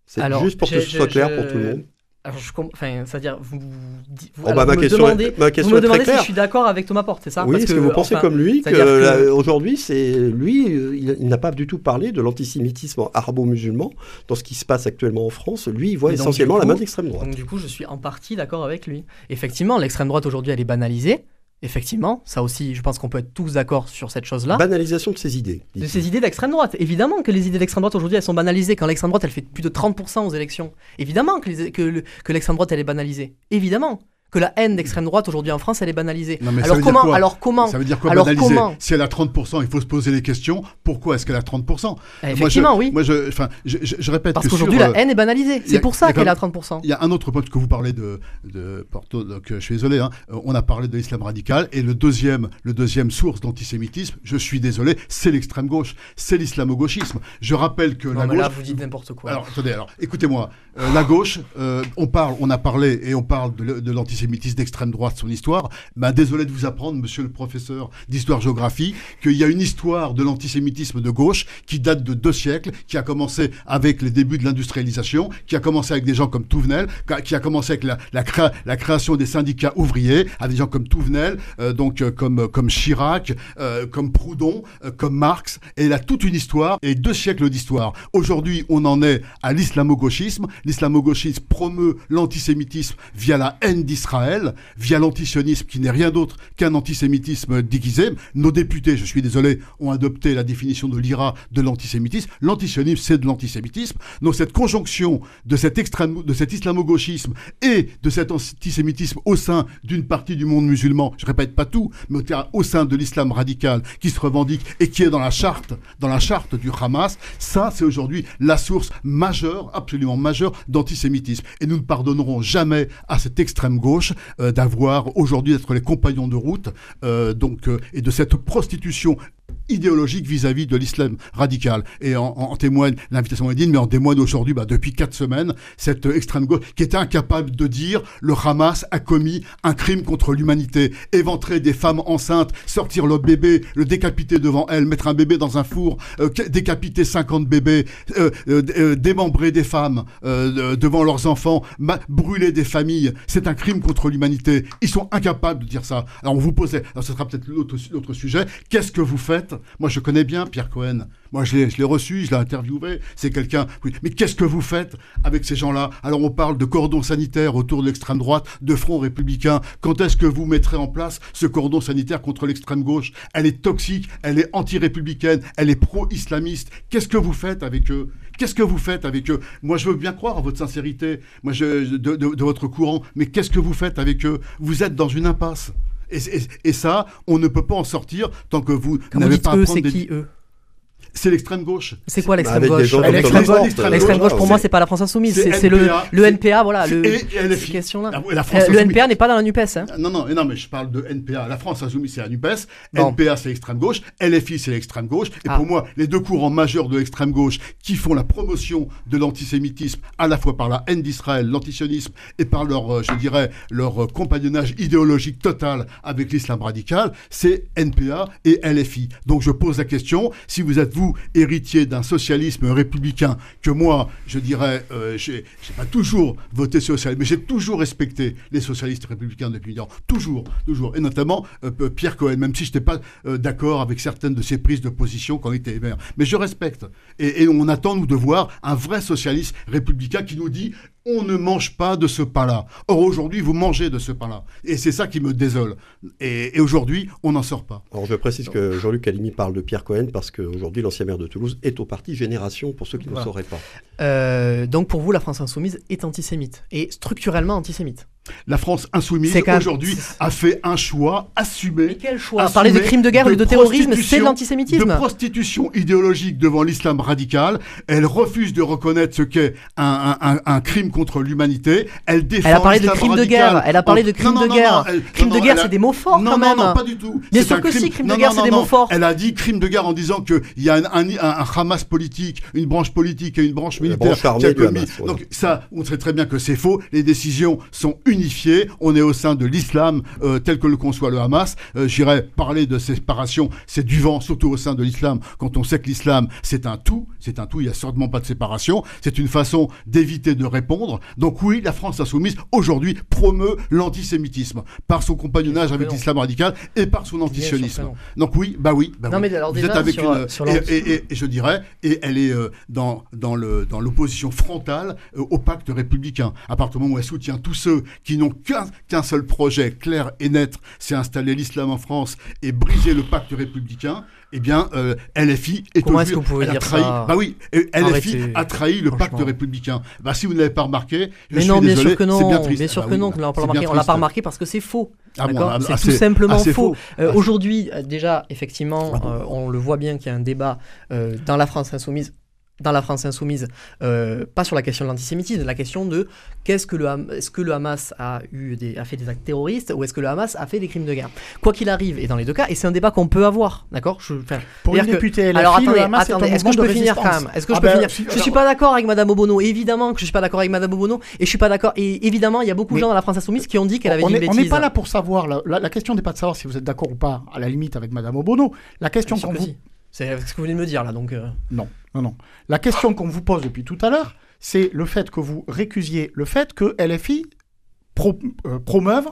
C'est juste pour que ce soit clair pour tout le monde. Alors, je enfin, c'est-à-dire, vous, vous, oh, bah, me demandez, ma question vous me demandez si je suis d'accord avec Thomas Porte, c'est ça? Oui, est-ce que, vous pensez comme lui qu'aujourd'hui, c'est lui, il, n'a pas du tout parlé de l'antisémitisme arabo-musulman dans ce qui se passe actuellement en France. Lui, il voit essentiellement la main de l'extrême droite. Donc, du coup, je suis en partie d'accord avec lui. Effectivement, l'extrême droite aujourd'hui, elle est banalisée. Effectivement, ça aussi, je pense qu'on peut être tous d'accord sur cette chose-là. Banalisation de ces idées. De ces idées d'extrême droite. Évidemment que les idées d'extrême droite aujourd'hui, elles sont banalisées. Quand l'extrême droite, elle fait plus de 30% aux élections. Évidemment que, que, que l'extrême droite, elle est banalisée. Évidemment que la haine d'extrême droite aujourd'hui en France, elle est banalisée. alors, comment, alors comment Ça veut dire quoi alors banaliser Si elle a 30%, il faut se poser les questions. Pourquoi est-ce qu'elle a 30% Effectivement, oui. Moi, je, enfin, je, je, répète Parce qu'aujourd'hui, la haine est banalisée. C'est pour ça qu'elle a 30%. Il y a un autre point que vous parlez de, de Porto, donc euh, je suis désolé, hein, euh, on a parlé de l'islam radical, et le deuxième, le deuxième source d'antisémitisme, je suis désolé, c'est l'extrême gauche, c'est l'islamo-gauchisme. Je rappelle que non, la mais gauche... là, vous dites n'importe quoi. Alors, attendez, alors, écoutez-moi. Euh, la gauche, on parle, on a parlé, et on parle de, de l'antisémitisme d'extrême droite son histoire, ben, désolé de vous apprendre, monsieur le professeur d'histoire-géographie, qu'il y a une histoire de l'antisémitisme de gauche qui date de deux siècles, qui a commencé avec les débuts de l'industrialisation, qui a commencé avec des gens comme Touvenel, qui a commencé avec la, création des syndicats ouvriers, avec des gens comme Touvenel, euh, donc euh, comme, comme Chirac, euh, comme Proudhon, comme Marx, et il a toute une histoire et deux siècles d'histoire. Aujourd'hui, on en est à l'islamo-gauchisme. L'islamo-gauchisme promeut l'antisémitisme via la haine d'Israël, via l'antisionisme qui n'est rien d'autre qu'un antisémitisme déguisé. Nos députés, je suis désolé, ont adopté la définition de l'IRA de l'antisémitisme. L'antisionisme, c'est de l'antisémitisme. Donc cette conjonction de cet extrême, de cet islamo-gauchisme et de cet antisémitisme au sein d'une partie du monde musulman, je répète pas tout, mais au sein de l'islam radical qui se revendique et qui est dans la charte, dans la charte du Hamas, ça c'est aujourd'hui la source majeure, absolument majeure d'antisémitisme. Et nous ne pardonnerons jamais à cette extrême gauche euh, d'avoir aujourd'hui d'être les compagnons de route euh, donc, euh, et de cette prostitution idéologique vis-à-vis de l'islam radical. Et en, témoigne l'invitation Edine, mais en témoigne aujourd'hui, bah, depuis quatre semaines, cette extrême gauche qui est incapable de dire le Hamas a commis un crime contre l'humanité, éventrer des femmes enceintes, sortir le bébé, le décapiter devant elles, mettre un bébé dans un four, euh, décapiter 50 bébés, euh, euh, démembrer des femmes devant leurs enfants, brûler des familles, c'est un crime contre l'humanité. Ils sont incapables de dire ça. Alors on vous pose, alors ce sera peut-être l'autre sujet, qu'est-ce que vous faites moi, je connais bien Pierre Cohen. Moi, je l'ai reçu, je l'ai interviewé. C'est quelqu'un. Mais qu'est-ce que vous faites avec ces gens-là? Alors, on parle de cordon sanitaire autour de l'extrême droite, de front républicain. Quand est-ce que vous mettrez en place ce cordon sanitaire contre l'extrême gauche? Elle est toxique, elle est anti-républicaine, elle est pro-islamiste. Qu'est-ce que vous faites avec eux? Qu'est-ce que vous faites avec eux? Moi, je veux bien croire en votre sincérité, moi, de votre courant, mais qu'est-ce que vous faites avec eux? Vous êtes dans une impasse. Et, ça, on ne peut pas en sortir tant que vous n'avez pas eux, c'est qui eux? C'est l'extrême gauche. C'est quoi l'extrême gauche L'extrême gauche, gauche, pour moi, c'est pas la France insoumise, c'est le, le NPA, voilà, le, et question là. le NPA n'est pas dans la Nupes. Hein. Non, non, non, mais je parle de NPA. La France insoumise, c'est la Nupes. NPA, c'est l'extrême gauche. LFI, c'est l'extrême gauche. Et pour moi, les deux courants majeurs de l'extrême gauche qui font la promotion de l'antisémitisme, à la fois par la haine d'Israël, l'antisionisme, et par leur, je dirais, leur compagnonnage idéologique total avec l'islam radical, c'est NPA et LFI. Donc je pose la question, si vous êtes vous, héritier d'un socialisme républicain, que moi, je dirais, euh, j'ai pas toujours voté socialiste, mais j'ai toujours respecté les socialistes républicains depuis longtemps. Toujours, toujours. Et notamment euh, Pierre Cohen, même si je n'étais pas euh, d'accord avec certaines de ses prises de position quand il était maire. Mais je respecte. Et, et on attend, nous, de voir un vrai socialiste républicain qui nous dit on ne mange pas de ce pain-là. Or, aujourd'hui, vous mangez de ce pain-là. Et c'est ça qui me désole. Et, aujourd'hui, on n'en sort pas. Alors, je précise que Jean-Luc Calimi parle de Pierre Cohen parce qu'aujourd'hui, l'ancien maire de Toulouse est au parti Génération, pour ceux qui ne sauraient pas. Euh, donc, pour vous, la France insoumise est antisémite et structurellement antisémite La France insoumise aujourd'hui a fait un choix assumé. Mais quel choix assumé Parler de crimes de guerre ou de terrorisme, c'est de l'antisémitisme. De prostitution idéologique devant l'islam radical. Elle refuse de reconnaître ce qu'est un, un- un- un crime contre l'humanité. Elle défend Elle a parlé de crimes de guerre. Elle a parlé en- de crimes Non, non, de non, guerre. non, Crimes non, de non, guerre, c'est des mots forts non, quand non, même. Non, pas du tout. Bien C'est sûr un que crime- si, crime de non, guerre, non, c'est des non, mots forts. Elle a dit crime de guerre en disant qu'il y a un, un, un- un Hamas politique, une branche politique et une branche La militaire. qui a commis-. Donc ça, on sait très bien que c'est faux. Les décisions sont unifiées. On est au sein de l'islam euh, tel que le conçoit le Hamas. Euh, J'irais parler de séparation. C'est du vent, surtout au sein de l'islam, quand on sait que l'islam, c'est un tout. C'est un tout. Il n'y a certainement pas de séparation. C'est une façon d'éviter de répondre. Donc oui, la France insoumise, aujourd'hui, promeut l'antisémitisme par son compagnonnage avec non. l'islam radical et par son antisionisme. non. Donc oui, bah oui, bah Non, oui. mais alors vous êtes avec sur, une sur et, l'anti- et- et- et je dirais et elle est euh, dans dans l'opposition frontale euh, au pacte républicain. À partir du moment où elle soutient tous ceux qui n'ont qu'un seul projet clair et net, c'est installer l'islam en France et briser le pacte républicain. Eh bien, euh, LFI est Comment est-ce que vous pouvez dire trahi, ça Bah oui, LFI Arrêtez, a trahi le pacte républicain. Bah si vous ne l'avez pas remarqué, je Mais suis non, bien désolé, sûr que non. bien triste. Bien sûr Ah que non, qu'on l'a pas bien remarqué. On l'a pas remarqué parce que c'est faux. Ah bon, ah, c'est ah, tout simplement ah, faux. Euh, Ah, Aujourd'hui, déjà, effectivement, Ah euh, on le voit bien qu'il y a un débat euh, dans la France insoumise. Dans la France insoumise, euh, pas sur la question de l'antisémitisme, la question de qu'est-ce que le est-ce que le Hamas a eu des, a fait des actes terroristes ou est-ce que le Hamas a fait des crimes de guerre. Quoi qu'il arrive, et dans les deux cas, et c'est un débat qu'on peut avoir, d'accord? Pour une que- députée LFI, alors attendez, est-ce que je peux finir quand même? Est-ce que je peux ben, finir? si- Je suis pas d'accord avec Madame Obono, évidemment que je suis pas d'accord avec Madame Obono, et je suis pas d'accord. Et évidemment, il y a beaucoup de gens dans la France insoumise qui ont dit qu'elle avait dit une est- on bêtise. n'est pas là pour savoir. La, la- la question n'est pas de savoir si vous êtes d'accord ou pas, à la limite, avec Madame Obono. La question que vous. C'est ce que vous venez de me dire là, donc. euh, Non, non, non. La question qu'on vous pose depuis tout à l'heure, c'est le fait que vous récusiez le fait que LFI euh, promeuve,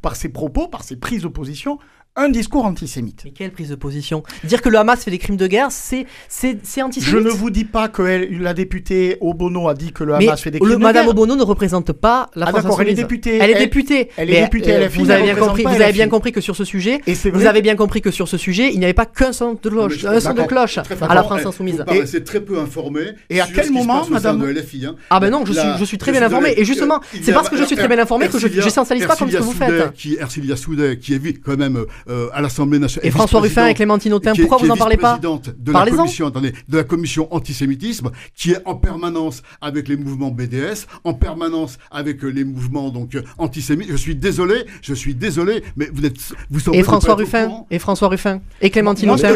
par ses propos, par ses prises de position, un discours antisémite. Mais quelle prise de position? Dire que le Hamas fait des crimes de guerre, c'est c'est c'est Je antisémite. ne vous dis pas que elle- la députée Obono a dit que le Mais Hamas fait des le crimes de Madame guerre. Obono ne représente pas la Ah France d'accord, elle est insoumise. députée. Elle est députée. elle est députée euh, LFI, Vous elle avez bien représente compris. pas Vous avez bien compris que sur ce sujet, Et c'est vous avez bien compris que sur ce sujet, il n'y avait pas qu'un son de cloche, un son de cloche à la France eh, insoumise. Paraissez très peu informé. Et à quel moment, madame- de LFI, hein. Ah ben non, je suis, Là, je suis très bien informé. Et justement, euh, c'est parce que je suis très bien informé que je Ercilia- j'essentialise pas comme ce que vous faites. Qui, Ercilia Soudet, qui est vi- quand même euh, à l'Assemblée nationale. Et François Ruffin et Clémentine Autain, qui pourquoi qui vous est en parlez pas la Parlez-en. commission, attendez, de la commission antisémitisme, qui est en permanence avec les mouvements BDS, en permanence avec euh, les mouvements donc euh, antisémites. Je suis désolé, je suis désolé, mais vous êtes, vous semblez Et François Ruffin. Et François Ruffin Et Clémentine Autain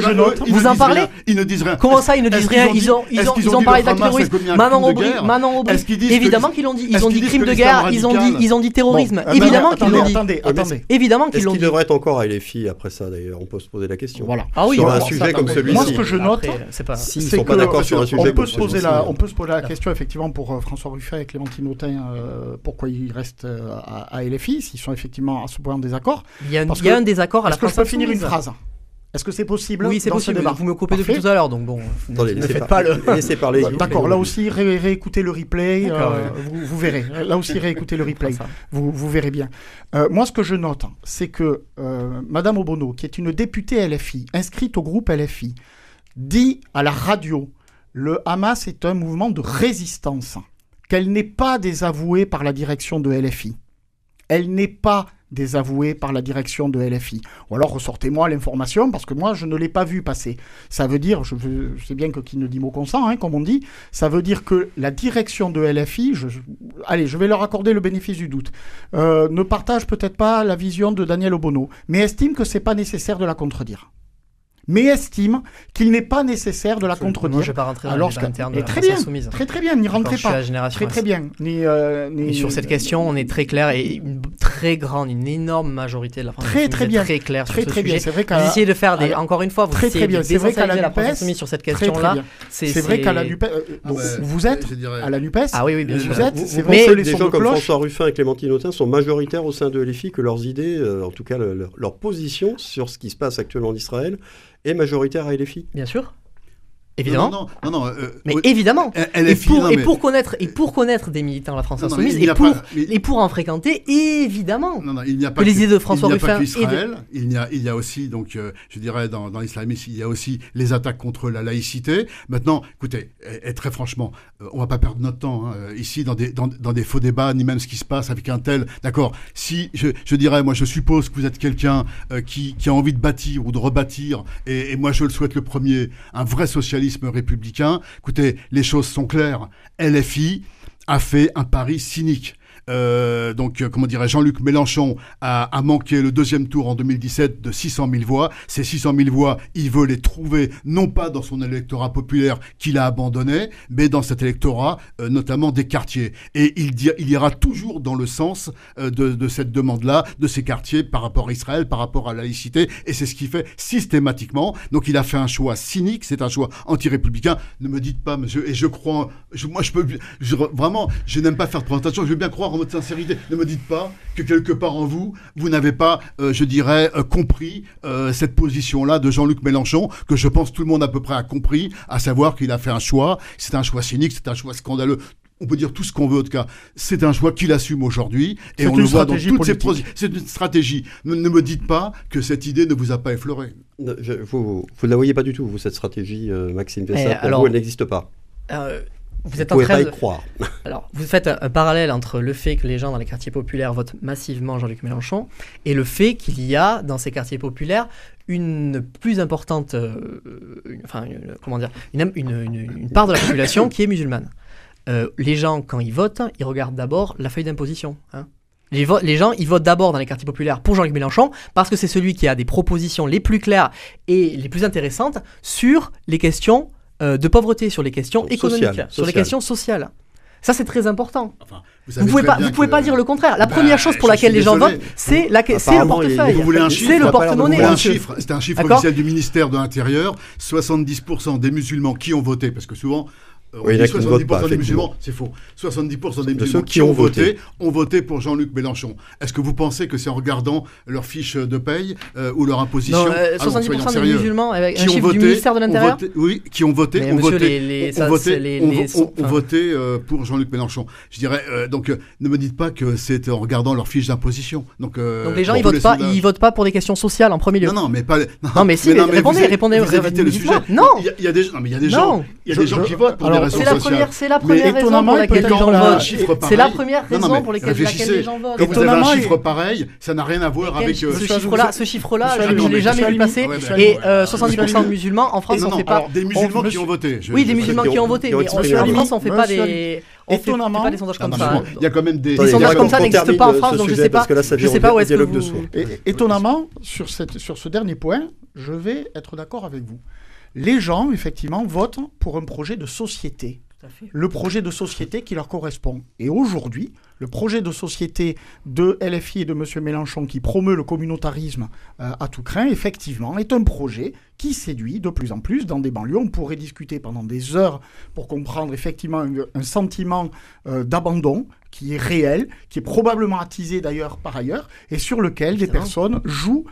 Vous en parlez rien, Ils ne disent rien. Comment ça, ils ne Est-ce disent rien Ils ont, ils est-ce ont, ils ont parlé un terroristes. Manon Aubry, Manon Aubry. Est-ce Évidemment qu'ils l'ont dit. est-ce Ils ont dit crime de guerre. Ils ont dit, ils ont dit terrorisme. Évidemment qu'ils l'ont dit. Attendez, attendez. Évidemment qu'ils Est-ce l'ont qu'il dit. devrait être encore à LFI après ça d'ailleurs On peut se poser la question. Voilà. Ah oui, sur un sujet ça, comme celui-ci. Moi, ce que je note, c'est pas. Sont pas que- d'accord sur un sujet on peut comme se poser celui-ci, la, on peut se poser la question effectivement pour euh, François Ruffin et Clémentine Autain, euh, pourquoi ils restent euh, à, à LFI, s'ils sont effectivement à ce point en désaccord. Il y a un- Parce il y a que- un désaccord à la Est-ce que je peux finir une phrase Est-ce que c'est possible Oui, c'est ce possible. débat Vous me coupez depuis Parfait. tout à l'heure, donc bon. Attendez, ne faites pas le. laissez parler. D'accord, là aussi ré- réécoutez le replay, euh, vous, vous verrez. Là aussi réécoutez le replay, vous verrez bien. Euh, moi, ce que je note, c'est que euh, Madame Obono, qui est une députée LFI, inscrite au groupe LFI, dit à la radio le Hamas est un mouvement de résistance, qu'elle n'est pas désavouée par la direction de LFI. Elle n'est pas désavouée par la direction de LFI. Ou alors ressortez-moi l'information, parce que moi, je ne l'ai pas vu passer. Ça veut dire, je, veux- je sais bien que qui ne dit mot consent, hein, comme on dit, ça veut dire que la direction de LFI, je- allez, je vais leur accorder le bénéfice du doute, euh, ne partage peut-être pas la vision de Daniel Obono, mais estime que c'est pas nécessaire de la contredire. Mais estime qu'il n'est pas nécessaire de la Moi, je contredire. vais pas rentrer dans Alors que- de la très bien, insoumise. très très bien, n'y rentrez je suis à pas. la génération Très très bien. Ni, euh, ni- Et sur cette question, on est très clair et une très grande, une énorme majorité de la France Très, très est bien. très clair sur Très ce très sujet. Vrai Vous essayez de faire des, encore une fois, vous très, essayez très bien. de C'est vrai qu'à la désensibiliser la France NUPES, insoumise sur cette très très question-là. bien. C'est vrai qu'à la NUPES, euh, ouais, vous êtes je dirais- à la NUPES, Ah oui, oui, bien sûr. vous êtes, Vous, c'est vrai Mais- que les gens comme François Ruffin et Clémentine Autain sont majoritaires au sein de LFI, que leurs idées, euh, en tout cas le- leur, leur position sur ce qui se passe actuellement en Israël, est majoritaire à LFI Bien sûr. Évidemment. Non, non, non, non, euh, Mais évidemment. Et pour, non, et mais- pour connaître et pour connaître des militants de la France insoumise et pour pas- mais- et pour en fréquenter évidemment. Non, non, il n'y a pas Que les idées de François il pas Ruffin de- il, y a, il y a aussi, donc, euh, je dirais, dans, dans l'islamisme, il y a aussi les attaques contre la laïcité. Maintenant, écoutez, et, et très franchement, euh, on va pas perdre notre temps hein, euh, ici dans des, dans, dans des faux débats, ni même ce qui se passe avec un tel. D'accord Si, je, je dirais, moi, je suppose que vous êtes quelqu'un euh, qui, qui a envie de bâtir ou de rebâtir, et, et moi, je le souhaite le premier, un vrai républicain. Écoutez, les choses sont claires. LFI a fait un pari cynique. Euh, donc, euh, comment dirais Jean-Luc Mélenchon a, manqué le deuxième tour en 2017 de 600 000 voix. Ces 600 000 voix, il veut les trouver non pas dans son électorat populaire qu'il a abandonné, mais dans cet électorat, euh, notamment des quartiers. Et il, il ira toujours dans le sens de, cette demande-là, de ces quartiers par rapport à Israël, par rapport à la laïcité. Et c'est ce qu'il fait systématiquement. Donc, il a fait un choix cynique, c'est un choix anti-républicain. Ne me dites pas, monsieur, et je crois, moi, je peux, vraiment, je n'aime pas faire de présentation, je veux bien croire en votre sincérité. Ne me dites pas que quelque part en vous, vous n'avez pas, euh, je dirais, euh, compris euh, cette position-là de Jean-Luc Mélenchon, que je pense tout le monde à peu près a compris, à savoir qu'il a fait un choix, c'est un choix cynique, c'est un choix scandaleux. On peut dire tout ce qu'on veut, en tout cas. C'est un choix qu'il assume aujourd'hui, et C'est on une le voit dans stratégie toutes ses politique. projets. C'est une stratégie. Ne, ne me dites pas que cette idée ne vous a pas effleuré. Je- Vous ne la voyez pas du tout, vous, cette stratégie, euh, Maxime Vessa. Pour alors- vous, elle n'existe pas. Euh, vous Vous êtes en train pas y de croire. Alors, vous faites un, un parallèle entre le fait que les gens dans les quartiers populaires votent massivement Jean-Luc Mélenchon et le fait qu'il y a dans ces quartiers populaires une plus importante, euh, une- enfin, une- comment dire, une, une- part de la population qui est musulmane. Euh, les gens, quand ils votent, ils regardent d'abord la feuille d'imposition. hein. Les, les gens, ils votent d'abord dans les quartiers populaires pour Jean-Luc Mélenchon parce que c'est celui qui a des propositions les plus claires et les plus intéressantes sur les questions euh, de pauvreté, sur les questions économiques, sur les questions sociales. Ça, c'est très important. Enfin, Vous savez pouvez très pas, bien vous pouvez que- pas dire le contraire. La Bah, première chose pour je laquelle suis les gens désolé. votent, c'est la, c'est le Apparemment, il- portefeuille. Vous voulez un chiffre C'est le On va pas leur Vous porte-monnaie, un monsieur. chiffre C'était un chiffre D'accord officiel du ministère de l'Intérieur. 70% des musulmans qui ont voté, parce que souvent, on Oui, il y en a dit qui ne votent pas, 70% des musulmans, c'est faux. 70% des De musulmans ceux qui, ont voté, ont voté pour Jean-Luc Mélenchon. Est-ce que vous pensez que c'est en regardant leur fiche de paye euh, ou leur imposition Non, euh, Ah non, soyons 70% des musulmans avec un Qui ont voté, du ministère de l'Intérieur. Oui, qui ont voté, Mais ont monsieur, voté, les- les- ont ça, voté, c'est les- ont- les ont- sont- ont enfin- voté euh, pour Jean-Luc Mélenchon. Je dirais, euh, donc, euh, ne me dites pas que c'est en regardant leur fiche d'imposition. Donc, euh, Donc les gens, ils votent les pas, ils votent pas pour des questions sociales en premier lieu. Non, non, mais pas. Non, mais si, mais répondez, vous- répondez, vous évitez le sujet. Non. Il y a, des, non, mais il y a des Non. gens, il y a Je- des gens je- qui votent pour C'est la première, c'est la Mais première raison étonnamment, pour laquelle les gens votent. C'est la première Non, non, raison pour laquelle les gens votent. Quand vous avez un chiffre il- pareil, ça n'a rien à voir avec. euh, ce Monsieur chiffre-là, ce chiffre-là, je je l'ai jamais vu passer. Et ouais, euh, ouais. 70% de musulmans en France, on fait pas. des musulmans qui ont voté. Oui, des musulmans qui ont- voté, en France, on fait pas des, on fait- pas des sondages comme non, ça. Il y a quand même des. Les sondages comme ça n'existent pas en ce France, donc je sais pas. parce que là, ça Je sais pas où est-ce que dialogue de vous. étonnamment, sur, cette, sur ce dernier point, je vais être d'accord avec vous. Les gens, effectivement, votent pour un projet de société. Le projet de société qui leur correspond. Et aujourd'hui, le projet de société de LFI et de M. Mélenchon qui promeut le communautarisme euh, à tout craint, effectivement, est un projet qui séduit de plus en plus dans des banlieues. On pourrait discuter pendant des heures pour comprendre effectivement un, un sentiment euh, d'abandon qui est réel, qui est probablement attisé d'ailleurs par ailleurs, et sur lequel des personnes jouent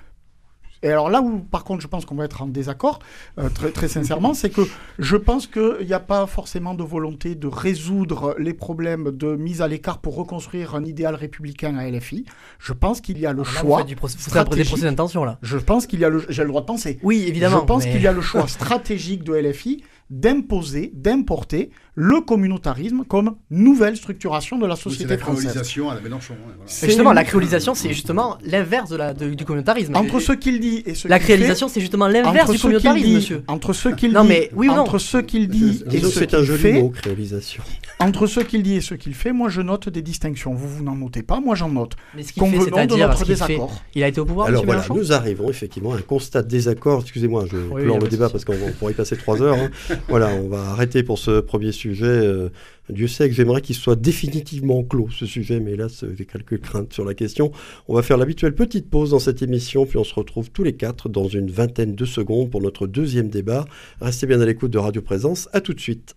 et alors là où, par contre, je pense qu'on va être en désaccord, euh, très, très sincèrement, c'est que je pense qu'il n'y a pas forcément de volonté de résoudre les problèmes de mise à l'écart pour reconstruire un idéal républicain à LFI. Je pense qu'il y a le Alors là, vous choix. du vous faites des procès d'intention là. Je pense qu'il y a le. J'ai le droit de penser. Oui, évidemment. je pense mais- qu'il y a le choix stratégique de LFI d'imposer, d'importer le communautarisme comme nouvelle structuration de la Oui, société la française. créolisation à la Mélenchon. voilà. Justement, la créolisation, c'est justement l'inverse de la, de- du communautarisme. Entre ce qu'il dit et ce La qu'il fait, créolisation, c'est justement l'inverse du communautarisme, dit- monsieur. Entre ce qu'il Non, dit, mais oui entre ce qu'il dit et ce c'est un qu'il joli fait, mot, créolisation. entre ce qu'il dit et ce qu'il fait, moi je note des distinctions. Vous vous n'en notez pas, moi j'en note. Mais ce qu'il fait, Convenons de c'est-à-dire notre ce qu'il fait. désaccord. Il a été au pouvoir, Alors voilà, nous arrivons effectivement à un constat de désaccord. Excusez-moi, je clore le débat parce qu'on on pourrait y passer trois heures. hein. voilà, on va arrêter pour ce premier sujet. Euh, Dieu sait que j'aimerais qu'il soit définitivement clos ce sujet, mais hélas, j'ai quelques craintes sur la question. On va faire l'habituelle petite pause dans cette émission, puis on se retrouve tous les quatre dans une vingtaine de secondes pour notre deuxième débat. Restez bien à l'écoute de Radio Présence. À tout de suite.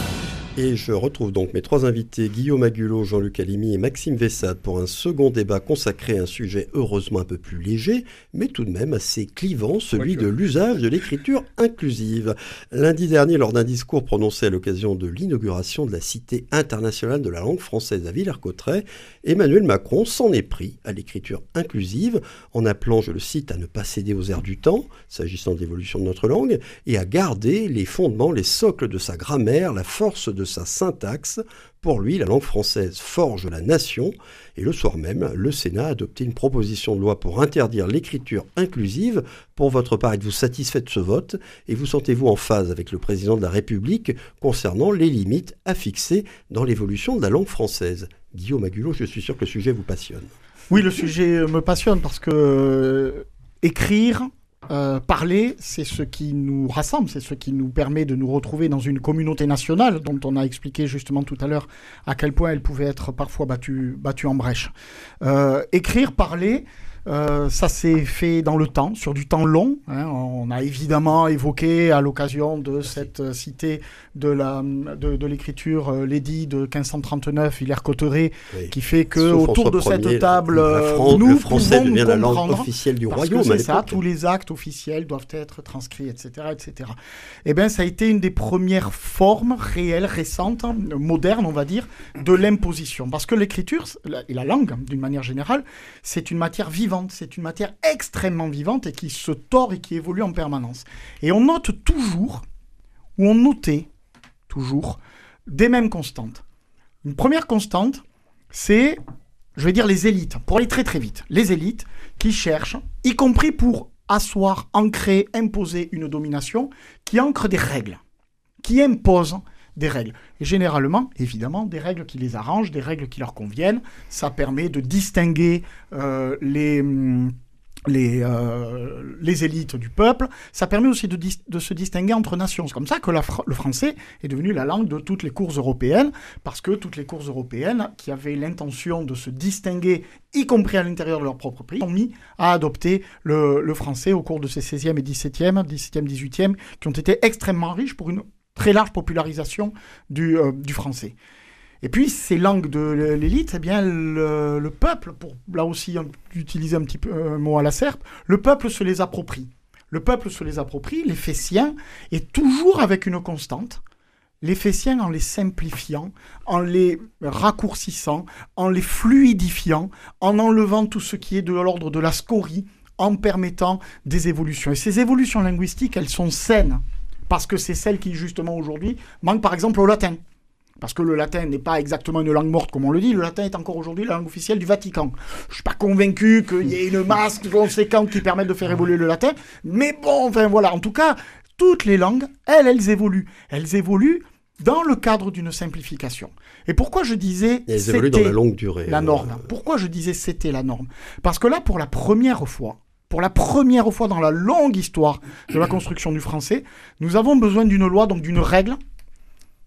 Et je retrouve donc mes trois invités, Guillaume Agulot, Jean-Luc Alimi et Maxime Vessade, pour un second débat consacré à un sujet heureusement un peu plus léger, mais tout de même assez clivant, celui de l'usage de l'écriture inclusive. Lundi dernier, lors d'un discours prononcé à l'occasion de l'inauguration de la Cité internationale de la langue française à Villers-Cotterêts, Emmanuel Macron s'en est pris à l'écriture inclusive, en appelant, je le cite, à ne pas céder aux airs du temps, s'agissant de l'évolution de notre langue, et à garder les fondements, les socles de sa grammaire, la force de sa syntaxe. Pour lui, la langue française forge la nation. Et le soir même, le Sénat a adopté une proposition de loi pour interdire l'écriture inclusive. Pour votre part, êtes-vous satisfait de ce vote? Et vous sentez-vous en phase avec le président de la République concernant les limites à fixer dans l'évolution de la langue française? Guillaume Agulot, je suis sûr que le sujet vous passionne. Oui, le sujet me passionne parce que euh, écrire, euh, parler, c'est ce qui nous rassemble, c'est ce qui nous permet de nous retrouver dans une communauté nationale dont on a expliqué justement tout à l'heure à quel point elle pouvait être parfois battue, battue en brèche. Euh, écrire, parler, euh, ça s'est fait dans le temps, sur du temps long. Hein. On a évidemment évoqué à l'occasion de cette cité de la de, l'écriture euh, l'édit de 1539, Hilaire Cotterêts, qui fait que autour de cette table, euh, nous le français devient la langue officielle du royaume. C'est ça, tous les actes officiels doivent être transcrits, etc., etc. Eh bien, ça a été une des premières formes réelles, récentes, modernes, on va dire, de l'imposition, parce que l'écriture et la langue, d'une manière générale, c'est une matière vivante c'est une matière extrêmement vivante et qui se tord et qui évolue en permanence. Et on note toujours, ou on notait toujours, des mêmes constantes. Une première constante, c'est, je vais dire, les élites, pour aller très très vite, les élites qui cherchent, y compris pour asseoir, ancrer, imposer une domination, qui ancre des règles, qui impose des règles. Et généralement, évidemment, des règles qui les arrangent, des règles qui leur conviennent. Ça permet de distinguer euh, les... Hum, les, euh, les élites du peuple, ça permet aussi de, se distinguer entre nations. C'est comme ça que le français est devenu la langue de toutes les cours européennes, parce que toutes les cours européennes qui avaient l'intention de se distinguer, y compris à l'intérieur de leur propre pays, ont mis à adopter le, le français au cours de ces 16e et 17e, 17e, 18e, qui ont été extrêmement riches pour une très large popularisation du, euh, du français. Et puis, ces langues de l'élite, eh bien, le, peuple, pour là aussi utiliser un petit un mot à la serpe, le peuple se les approprie. Le peuple se les approprie, les fait et toujours avec une constante, les fait en les simplifiant, en les raccourcissant, en les fluidifiant, en enlevant tout ce qui est de l'ordre de la scorie, en permettant des évolutions. Et ces évolutions linguistiques, elles sont saines parce que c'est celle qui, justement, aujourd'hui, manque par exemple au latin. Parce que le latin n'est pas exactement une langue morte, comme on le dit. Le latin est encore aujourd'hui la langue officielle du Vatican. Je ne suis pas convaincu qu'il y ait une masse conséquente qui permette de faire évoluer le latin. Mais bon, enfin voilà. En tout cas, toutes les langues, elles, elles évoluent. Elles évoluent dans le cadre d'une simplification. Et pourquoi je disais elles évoluent dans la longue durée. La norme? Pourquoi je disais c'était la norme? Parce que là, pour la première fois, pour la première fois dans la longue histoire de la construction du français, nous avons besoin d'une loi, donc d'une règle,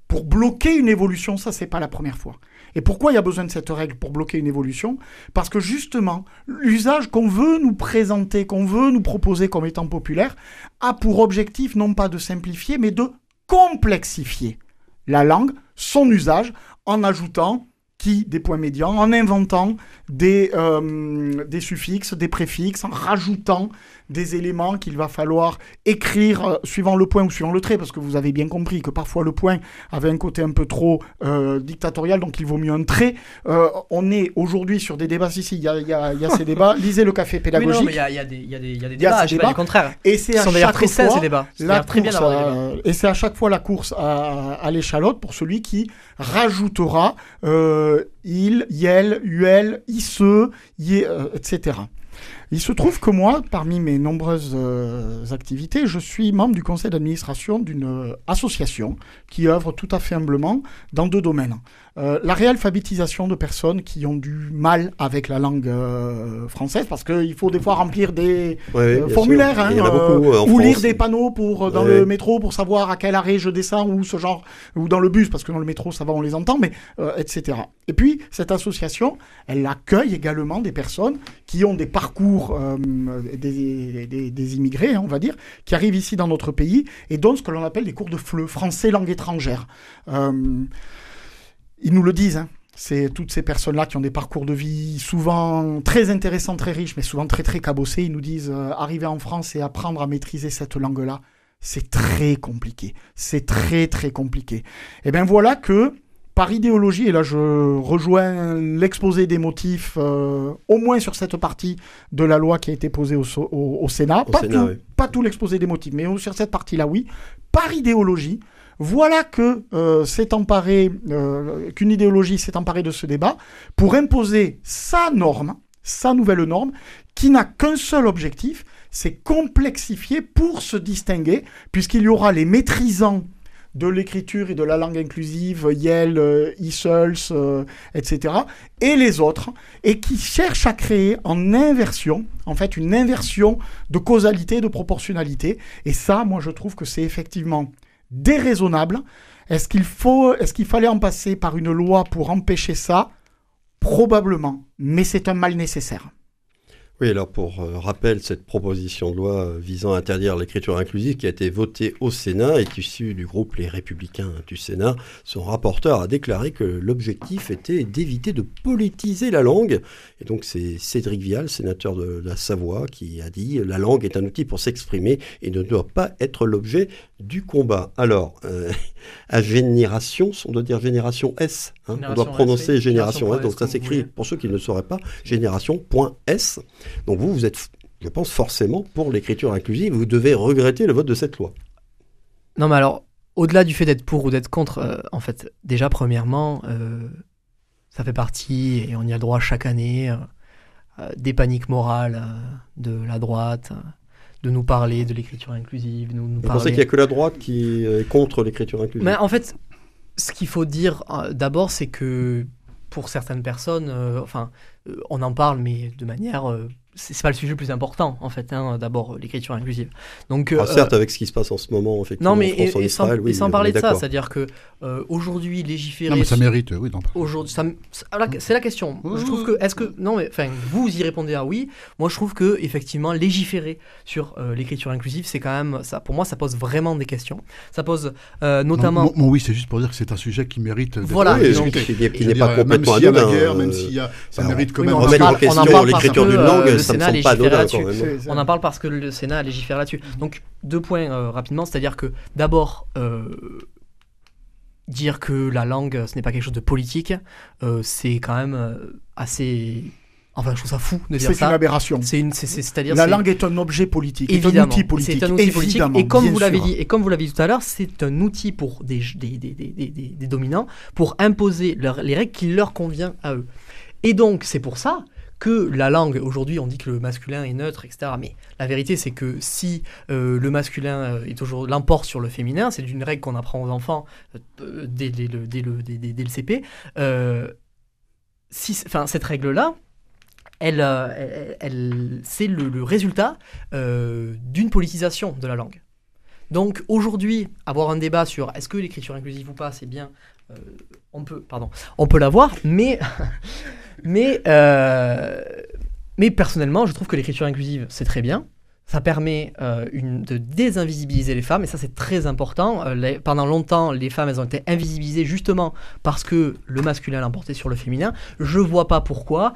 pour bloquer une évolution. Ça, c'est pas la première fois. Et pourquoi il y a besoin de cette règle pour bloquer une évolution? Parce que justement, l'usage qu'on veut nous présenter, qu'on veut nous proposer comme étant populaire, a pour objectif non pas de simplifier, mais de complexifier la langue, son usage, en ajoutant des points médians, en inventant des, euh, suffixes, des préfixes, en rajoutant des éléments qu'il va falloir écrire euh, suivant le point ou suivant le trait, parce que vous avez bien compris que parfois le point avait un côté un peu trop euh, dictatorial, donc il vaut mieux un trait. on est aujourd'hui sur des débats, ici, il y a, y, a, y a, ces débats, lisez le café pédagogique. il y a, y, a y, a des débats, je pas du contraire. Et c'est à chaque fois, ces débats. La très bien et c'est à chaque fois la course à, à l'échalote pour celui qui rajoutera euh, il, yel, uel, isse, ye, euh, etc. Il se trouve que moi, parmi mes nombreuses euh, activités, je suis membre du conseil d'administration d'une euh, association qui œuvre tout à fait humblement dans deux domaines. Euh, la réalphabétisation de personnes qui ont du mal avec la langue française, parce qu'il faut des fois remplir des formulaires, hein, ou lire des panneaux pour, dans le métro pour savoir à quel arrêt je descends, ou ce genre, ou dans le bus, parce que dans le métro, ça va, on les entend, mais etc. Et puis, cette association, elle accueille également des personnes qui ont des parcours euh, des, immigrés, hein, on va dire, qui arrivent ici dans notre pays et donnent ce que l'on appelle des cours de FLE, français langue étrangère. Euh, ils nous le disent, hein. c'est toutes ces personnes-là qui ont des parcours de vie souvent très intéressants, très riches, mais souvent très très cabossés. Ils nous disent, euh, arriver en France et apprendre à maîtriser cette langue-là, c'est très compliqué. C'est très très compliqué. Et bien voilà que par idéologie, et là je rejoins l'exposé des motifs, euh, au moins sur cette partie de la loi qui a été posée au, so- au- au Sénat, Au pas, Sénat, tout, oui. pas tout l'exposé des motifs, mais sur cette partie-là, oui, par idéologie, voilà que euh, s'est emparé, euh, qu'une idéologie s'est emparée de ce débat pour imposer sa norme, sa nouvelle norme, qui n'a qu'un seul objectif, c'est complexifier pour se distinguer, puisqu'il y aura les maîtrisants de l'écriture et de la langue inclusive, Yale, euh, ESOLS, euh, etc., et les autres, et qui cherchent à créer en inversion, en fait, une inversion de causalité, de proportionnalité. Et ça, moi, je trouve que c'est effectivement déraisonnable. Est-ce qu'il faut, est-ce qu'il fallait en passer par une loi pour empêcher ça? Probablement, mais c'est un mal nécessaire. Alors pour euh, rappel, cette proposition de loi euh, visant à interdire l'écriture inclusive qui a été votée au Sénat est issue du groupe Les Républicains du Sénat. Son rapporteur a déclaré que l'objectif était d'éviter de politiser la langue. Et donc c'est Cédric Vial, sénateur de la Savoie, qui a dit la langue est un outil pour s'exprimer et ne doit pas être l'objet du combat. Alors, euh, à génération, on doit dire génération S. hein, on doit prononcer génération Génération S, donc ça s'écrit, pour ceux qui ne le sauraient pas, génération.s. Donc vous, vous êtes, je pense, forcément pour l'écriture inclusive. Vous devez regretter le vote de cette loi. Non, mais alors, au-delà du fait d'être pour ou d'être contre, euh, en fait, déjà, premièrement, euh, ça fait partie, et on y a le droit chaque année, euh, des paniques morales euh, de la droite, de nous parler de l'écriture inclusive, de nous, nous Vous parler... pensez qu'il n'y a que la droite qui est contre l'écriture inclusive? Mais en fait, ce qu'il faut dire euh, d'abord, c'est que pour certaines personnes, euh, enfin, euh, on en parle, mais de manière. C'est c'est pas le sujet le plus important, en fait, hein, d'abord, euh, l'écriture inclusive. Donc, Ah, euh, certes, avec ce qui se passe en ce moment, effectivement, non, mais en France, et, en et sans, Israël, oui, et sans on parler de ça, d'accord. c'est-à-dire que euh, aujourd'hui légiférer. Non, mais ça mérite, oui. Aujourd'hui, c'est ah, la- c'est la question. Je trouve que, est-ce que, non mais, enfin, vous y répondez à oui. Moi, je trouve que effectivement, légiférer sur euh, l'écriture inclusive, c'est quand même, ça, pour moi, ça pose vraiment des questions. Ça pose euh, notamment. Non, mon- mon oui, c'est juste pour dire que c'est un sujet qui mérite Voilà, Oui, qui, n'est pas dire, complètement même s'il y a la anodin, guerre, même s'il y a, ça mérite quand même. on en parle- question l'écriture d'une langue, Sénat légifère là-dessus. On en parle parce que le Sénat légifère là-dessus. Donc, deux points euh, rapidement, c'est-à-dire que d'abord, euh, dire que la langue, ce n'est pas quelque chose de politique, euh, c'est quand même euh, assez. Enfin, je trouve ça fou de dire C'est une ça. aberration. C'est une, c'est-à-dire. La langue est un objet politique, est un Évidemment, outil politique. C'est un outil politique. évidemment, Et comme vous l'avez dit, et comme vous l'avez dit tout à l'heure, c'est un outil pour des, des, des, des, des, des- des dominants pour imposer leur- les règles qui leur convient à eux. Et donc, c'est pour ça que la langue, aujourd'hui, on dit que le masculin est neutre, etc. Mais la vérité, c'est que si euh, le masculin euh, est l'emporte sur le féminin, c'est une règle qu'on apprend aux enfants euh, dès, le, dès, le, dès, le CP. Cette règle-là, elle, elle, c'est le, le résultat d'une politisation de la langue. Donc aujourd'hui, avoir un débat sur est-ce que l'écriture inclusive ou pas, c'est bien, on peut, pardon, on peut l'avoir, mais, mais, euh, mais personnellement, je trouve que l'écriture inclusive, c'est très bien. Ça permet euh, de désinvisibiliser les femmes, et ça c'est très important. Euh, pendant longtemps, les femmes, elles ont été invisibilisées justement parce que le masculin l'emportait sur le féminin. Je vois pas pourquoi,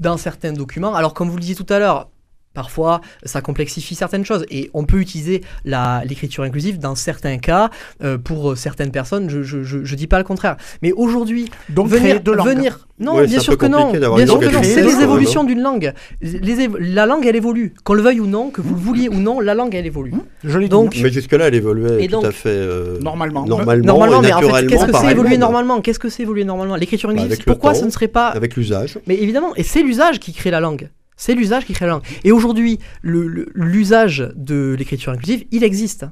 dans certains documents, alors comme vous le disiez tout à l'heure, Parfois, ça complexifie certaines choses et on peut utiliser la- l'écriture inclusive dans certains cas euh, pour euh, certaines personnes. Je, je, je, je dis pas le contraire. Mais aujourd'hui, Donc venir, venir, non, Ouais, c'est bien sûr que non. Bien sûr que non. C'est les même, évolutions d'une langue. Les évo- la langue, elle évolue. Qu'on le veuille ou non, que vous le vouliez ou non, la langue, elle évolue. Je l'ai dit. Donc, Mais jusque-là, elle évoluait Et tout à fait euh, Normalement. normalement, Normalement, et mais en fait, naturellement qu'est-ce que c'est évoluer normalement? Qu'est-ce que c'est évoluer normalement? L'écriture inclusive, c'est pourquoi temps, ce ne serait pas avec l'usage. Mais évidemment, et c'est l'usage qui crée la langue. C'est l'usage qui crée la langue. Et aujourd'hui, l'usage de l'écriture inclusive, il existe.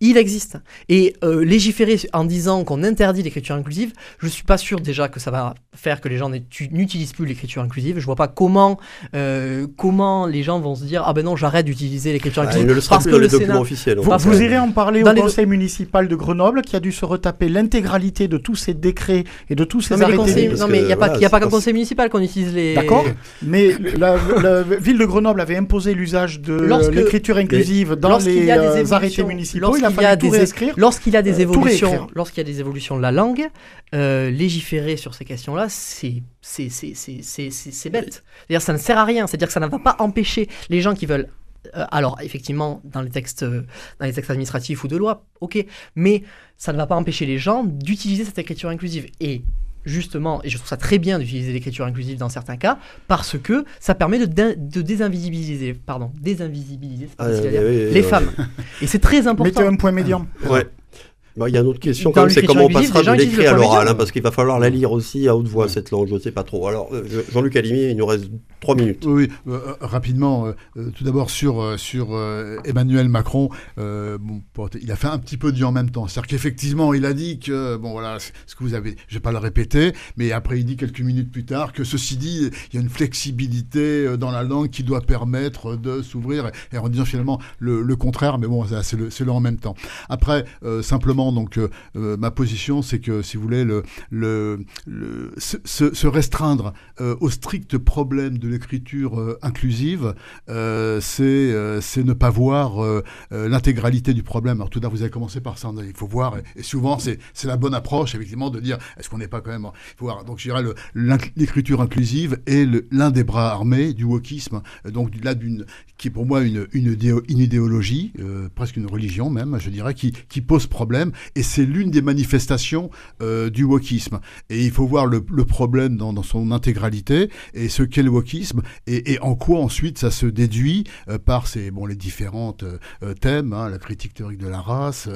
Il existe. Et euh, légiférer en disant qu'on interdit l'écriture inclusive, je suis pas sûr déjà que ça va faire que les gens n'utilisent plus l'écriture inclusive. Je vois pas comment, euh, comment les gens vont se dire ah ben non j'arrête d'utiliser l'écriture Ah, inclusive il ne le sera parce plus que le documents Sénat. officiels. en Vous, irez en parler Dans au les- conseil municipal de Grenoble qui a dû se retaper l'intégralité de tous ces décrets et de tous ces Non mais, arrêtés. conseils- non, mais il n'y a pas, voilà, y a pas conseil municipal qu'on utilise les. D'accord Mais la, la ville de Grenoble avait imposé l'usage de Lorsque- l'écriture inclusive dans lorsqu'il les y a des euh, arrêtés municipaux. Lorsqu'il y a des- réécrire. Lorsqu'il y a des Euh, évolutions, lorsqu'il y a des évolutions de la langue, euh, légiférer sur ces questions-là, c'est c'est c'est c'est c'est c'est- c'est bête. C'est-à-dire ça ne sert à rien. C'est-à-dire que ça ne va pas empêcher les gens qui veulent. euh, alors effectivement, dans les textes euh, dans les textes administratifs ou de loi, ok, mais ça ne va pas empêcher les gens d'utiliser cette écriture inclusive et Justement, et je trouve ça très bien d'utiliser l'écriture inclusive dans certains cas, parce que ça permet de, dé- de désinvisibiliser, pardon, désinvisibiliser, c'est pas Ah, oui, oui, les oui. femmes. Et c'est très important. Mettez un point médian. Ouais. Bon, Il y a une autre question, quand même, c'est comment on passera de l'écrit à l'oral, hein, parce qu'il va falloir la lire aussi à haute voix, cette langue, je ne sais pas trop. Alors, euh, Jean-Luc Alimi, il nous reste trois minutes. Oui, euh, euh, rapidement, euh, tout d'abord sur, sur Emmanuel Macron, il a fait un petit peu du en même temps. C'est-à-dire qu'effectivement, il a dit que, bon voilà, ce que vous avez, je vais pas le répéter, mais après il dit quelques minutes plus tard que ceci dit, il y a une flexibilité dans la langue qui doit permettre de s'ouvrir, et, en disant finalement le, le contraire, mais bon, c'est le, le en même temps. Après, simplement, donc, ma position, c'est que, si vous voulez, le, le, se, restreindre au strict problème de l'écriture euh, inclusive, euh, c'est euh, c'est ne pas voir l'intégralité du problème. Alors tout d'abord, vous avez commencé par ça, il faut voir, et, souvent c'est la bonne approche, effectivement, de dire, est-ce qu'on n'est pas quand même... Il faut voir, donc je dirais, l'écriture inclusive est l'un des bras armés du wokisme, donc là, qui est pour moi une, une, idéo- une idéologie, presque une religion même, je dirais, qui, qui pose problème, et c'est l'une des manifestations du wokisme. Et il faut voir le, le problème dans, dans son intégralité, et ce qu'est le wokisme, et, en quoi ensuite ça se déduit euh, par ces, bon, les différentes euh, euh, thèmes, hein, la critique théorique de la race,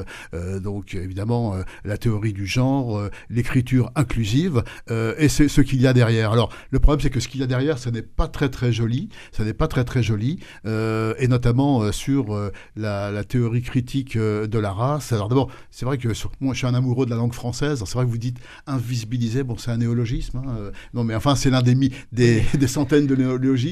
donc évidemment la théorie du genre, l'écriture inclusive, et c'est ce qu'il y a derrière. Alors le problème c'est que ce qu'il y a derrière, ça n'est pas très très joli, ça n'est pas très très joli, et notamment sur la, théorie critique de la race. Alors d'abord, c'est vrai que moi je suis un amoureux de la langue française, c'est vrai que vous dites invisibiliser, bon c'est un néologisme, hein, non mais enfin c'est l'un des, des, des centaines de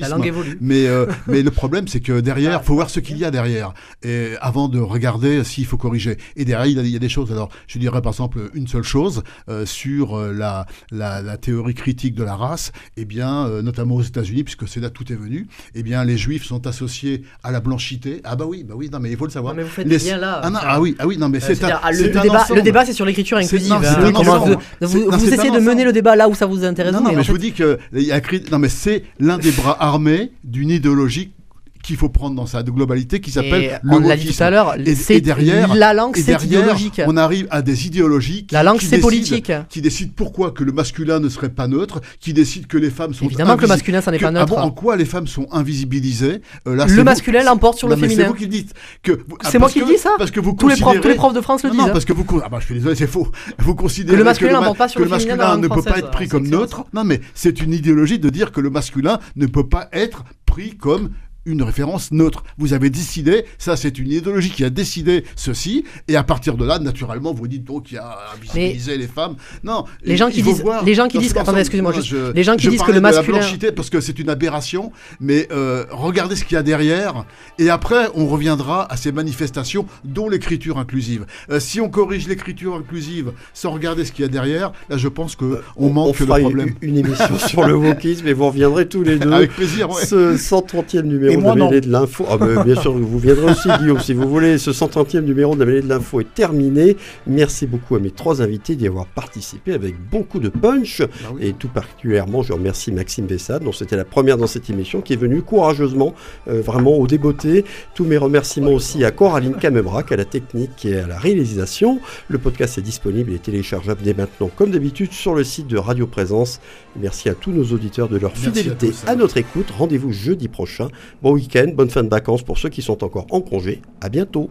La langue évolue. Mais, euh, mais le problème, c'est que derrière, faut voir ce qu'il y a derrière, et avant de regarder s'il faut corriger. Et derrière, il y, a, il y a des choses. Alors, je dirais par exemple une seule chose euh, sur euh, la, la, la théorie critique de la race. Eh bien, euh, notamment aux États-Unis, puisque c'est là que tout est venu. Eh bien, les Juifs sont associés à la blanchité. Ah bah oui, bah oui. Non, mais il faut le savoir. Non, mais vous faites Les- bien là. Ah, non, ah oui, ah oui, non, mais Euh, c'est un, ah, le, débat, ensemble. le débat, c'est sur l'écriture inclusive. hein. vous, essayez de mener le débat là où ça vous intéresse. Non, non, mais je vous dis que il y a cri- non, mais c'est des bras armés d'une idéologie qu'il faut prendre dans sa globalité qui s'appelle le on l'a dit tout à l'heure, Et- c'est et derrière- la langue, c'est idéologique. on arrive à des idéologies qui, La langue, c'est décident- politique. qui décident pourquoi que le masculin ne serait pas neutre, qui décident que les femmes sont Évidemment que le masculin, ça n'est pas ah neutre. bon, en quoi les femmes sont invisibilisées Euh, là, le masculin l'emporte sur Non, le mais C'est féminin. vous qui le dites. Que, ah, C'est moi qui le dis, ça Parce que vous Tous les, profs, tous les profs de France le non, disent. non, parce que vous, ah bah, je suis désolé, c'est faux. Vous considérez Que le masculin n'emporte pas sur le le féminin masculin ne peut pas être pris comme neutre. Non, mais c'est une idéologie de dire que le masculin ne peut pas être pris comme une référence neutre. Vous avez décidé, ça c'est une idéologie qui a décidé ceci, et à partir de là, naturellement, vous dites donc qu'il y a invisibiliser les femmes. Non, Les gens il qui disent- voir les gens qui disent- attendez, excusez-moi, les gens qui je disent que le de la masculin- blanchité parce que c'est une aberration, mais euh, regardez ce qu'il y a derrière, et après on reviendra à ces manifestations, dont l'écriture inclusive. Euh, si on corrige l'écriture inclusive sans regarder ce qu'il y a derrière, là je pense que on manque fera le une- problème. Une, émission sur le wokisme et vous reviendrez tous les deux. Avec plaisir, ouais. Ce 130e numéro Et de la mêlée de l'info. Ah, bah, bien sûr, vous viendrez aussi, Guillaume, si vous voulez. Ce 130e numéro de la mêlée de l'info est terminé. Merci beaucoup à mes trois invités d'y avoir participé avec beaucoup de punch. Bah oui. Et tout particulièrement, je remercie Maxime Bessade, dont c'était la première dans cette émission, qui est venu courageusement, euh, vraiment au débeauté. Tous mes remerciements aussi à Coraline Camebrac, à la technique et à la réalisation. Le podcast est disponible et téléchargeable dès maintenant, comme d'habitude, sur le site de Radio Présence. Merci à tous nos auditeurs de leur Merci à fidélité tous. à notre écoute. Rendez-vous jeudi prochain. Bon week-end, bonne fin de vacances pour ceux qui sont encore en congé. À bientôt.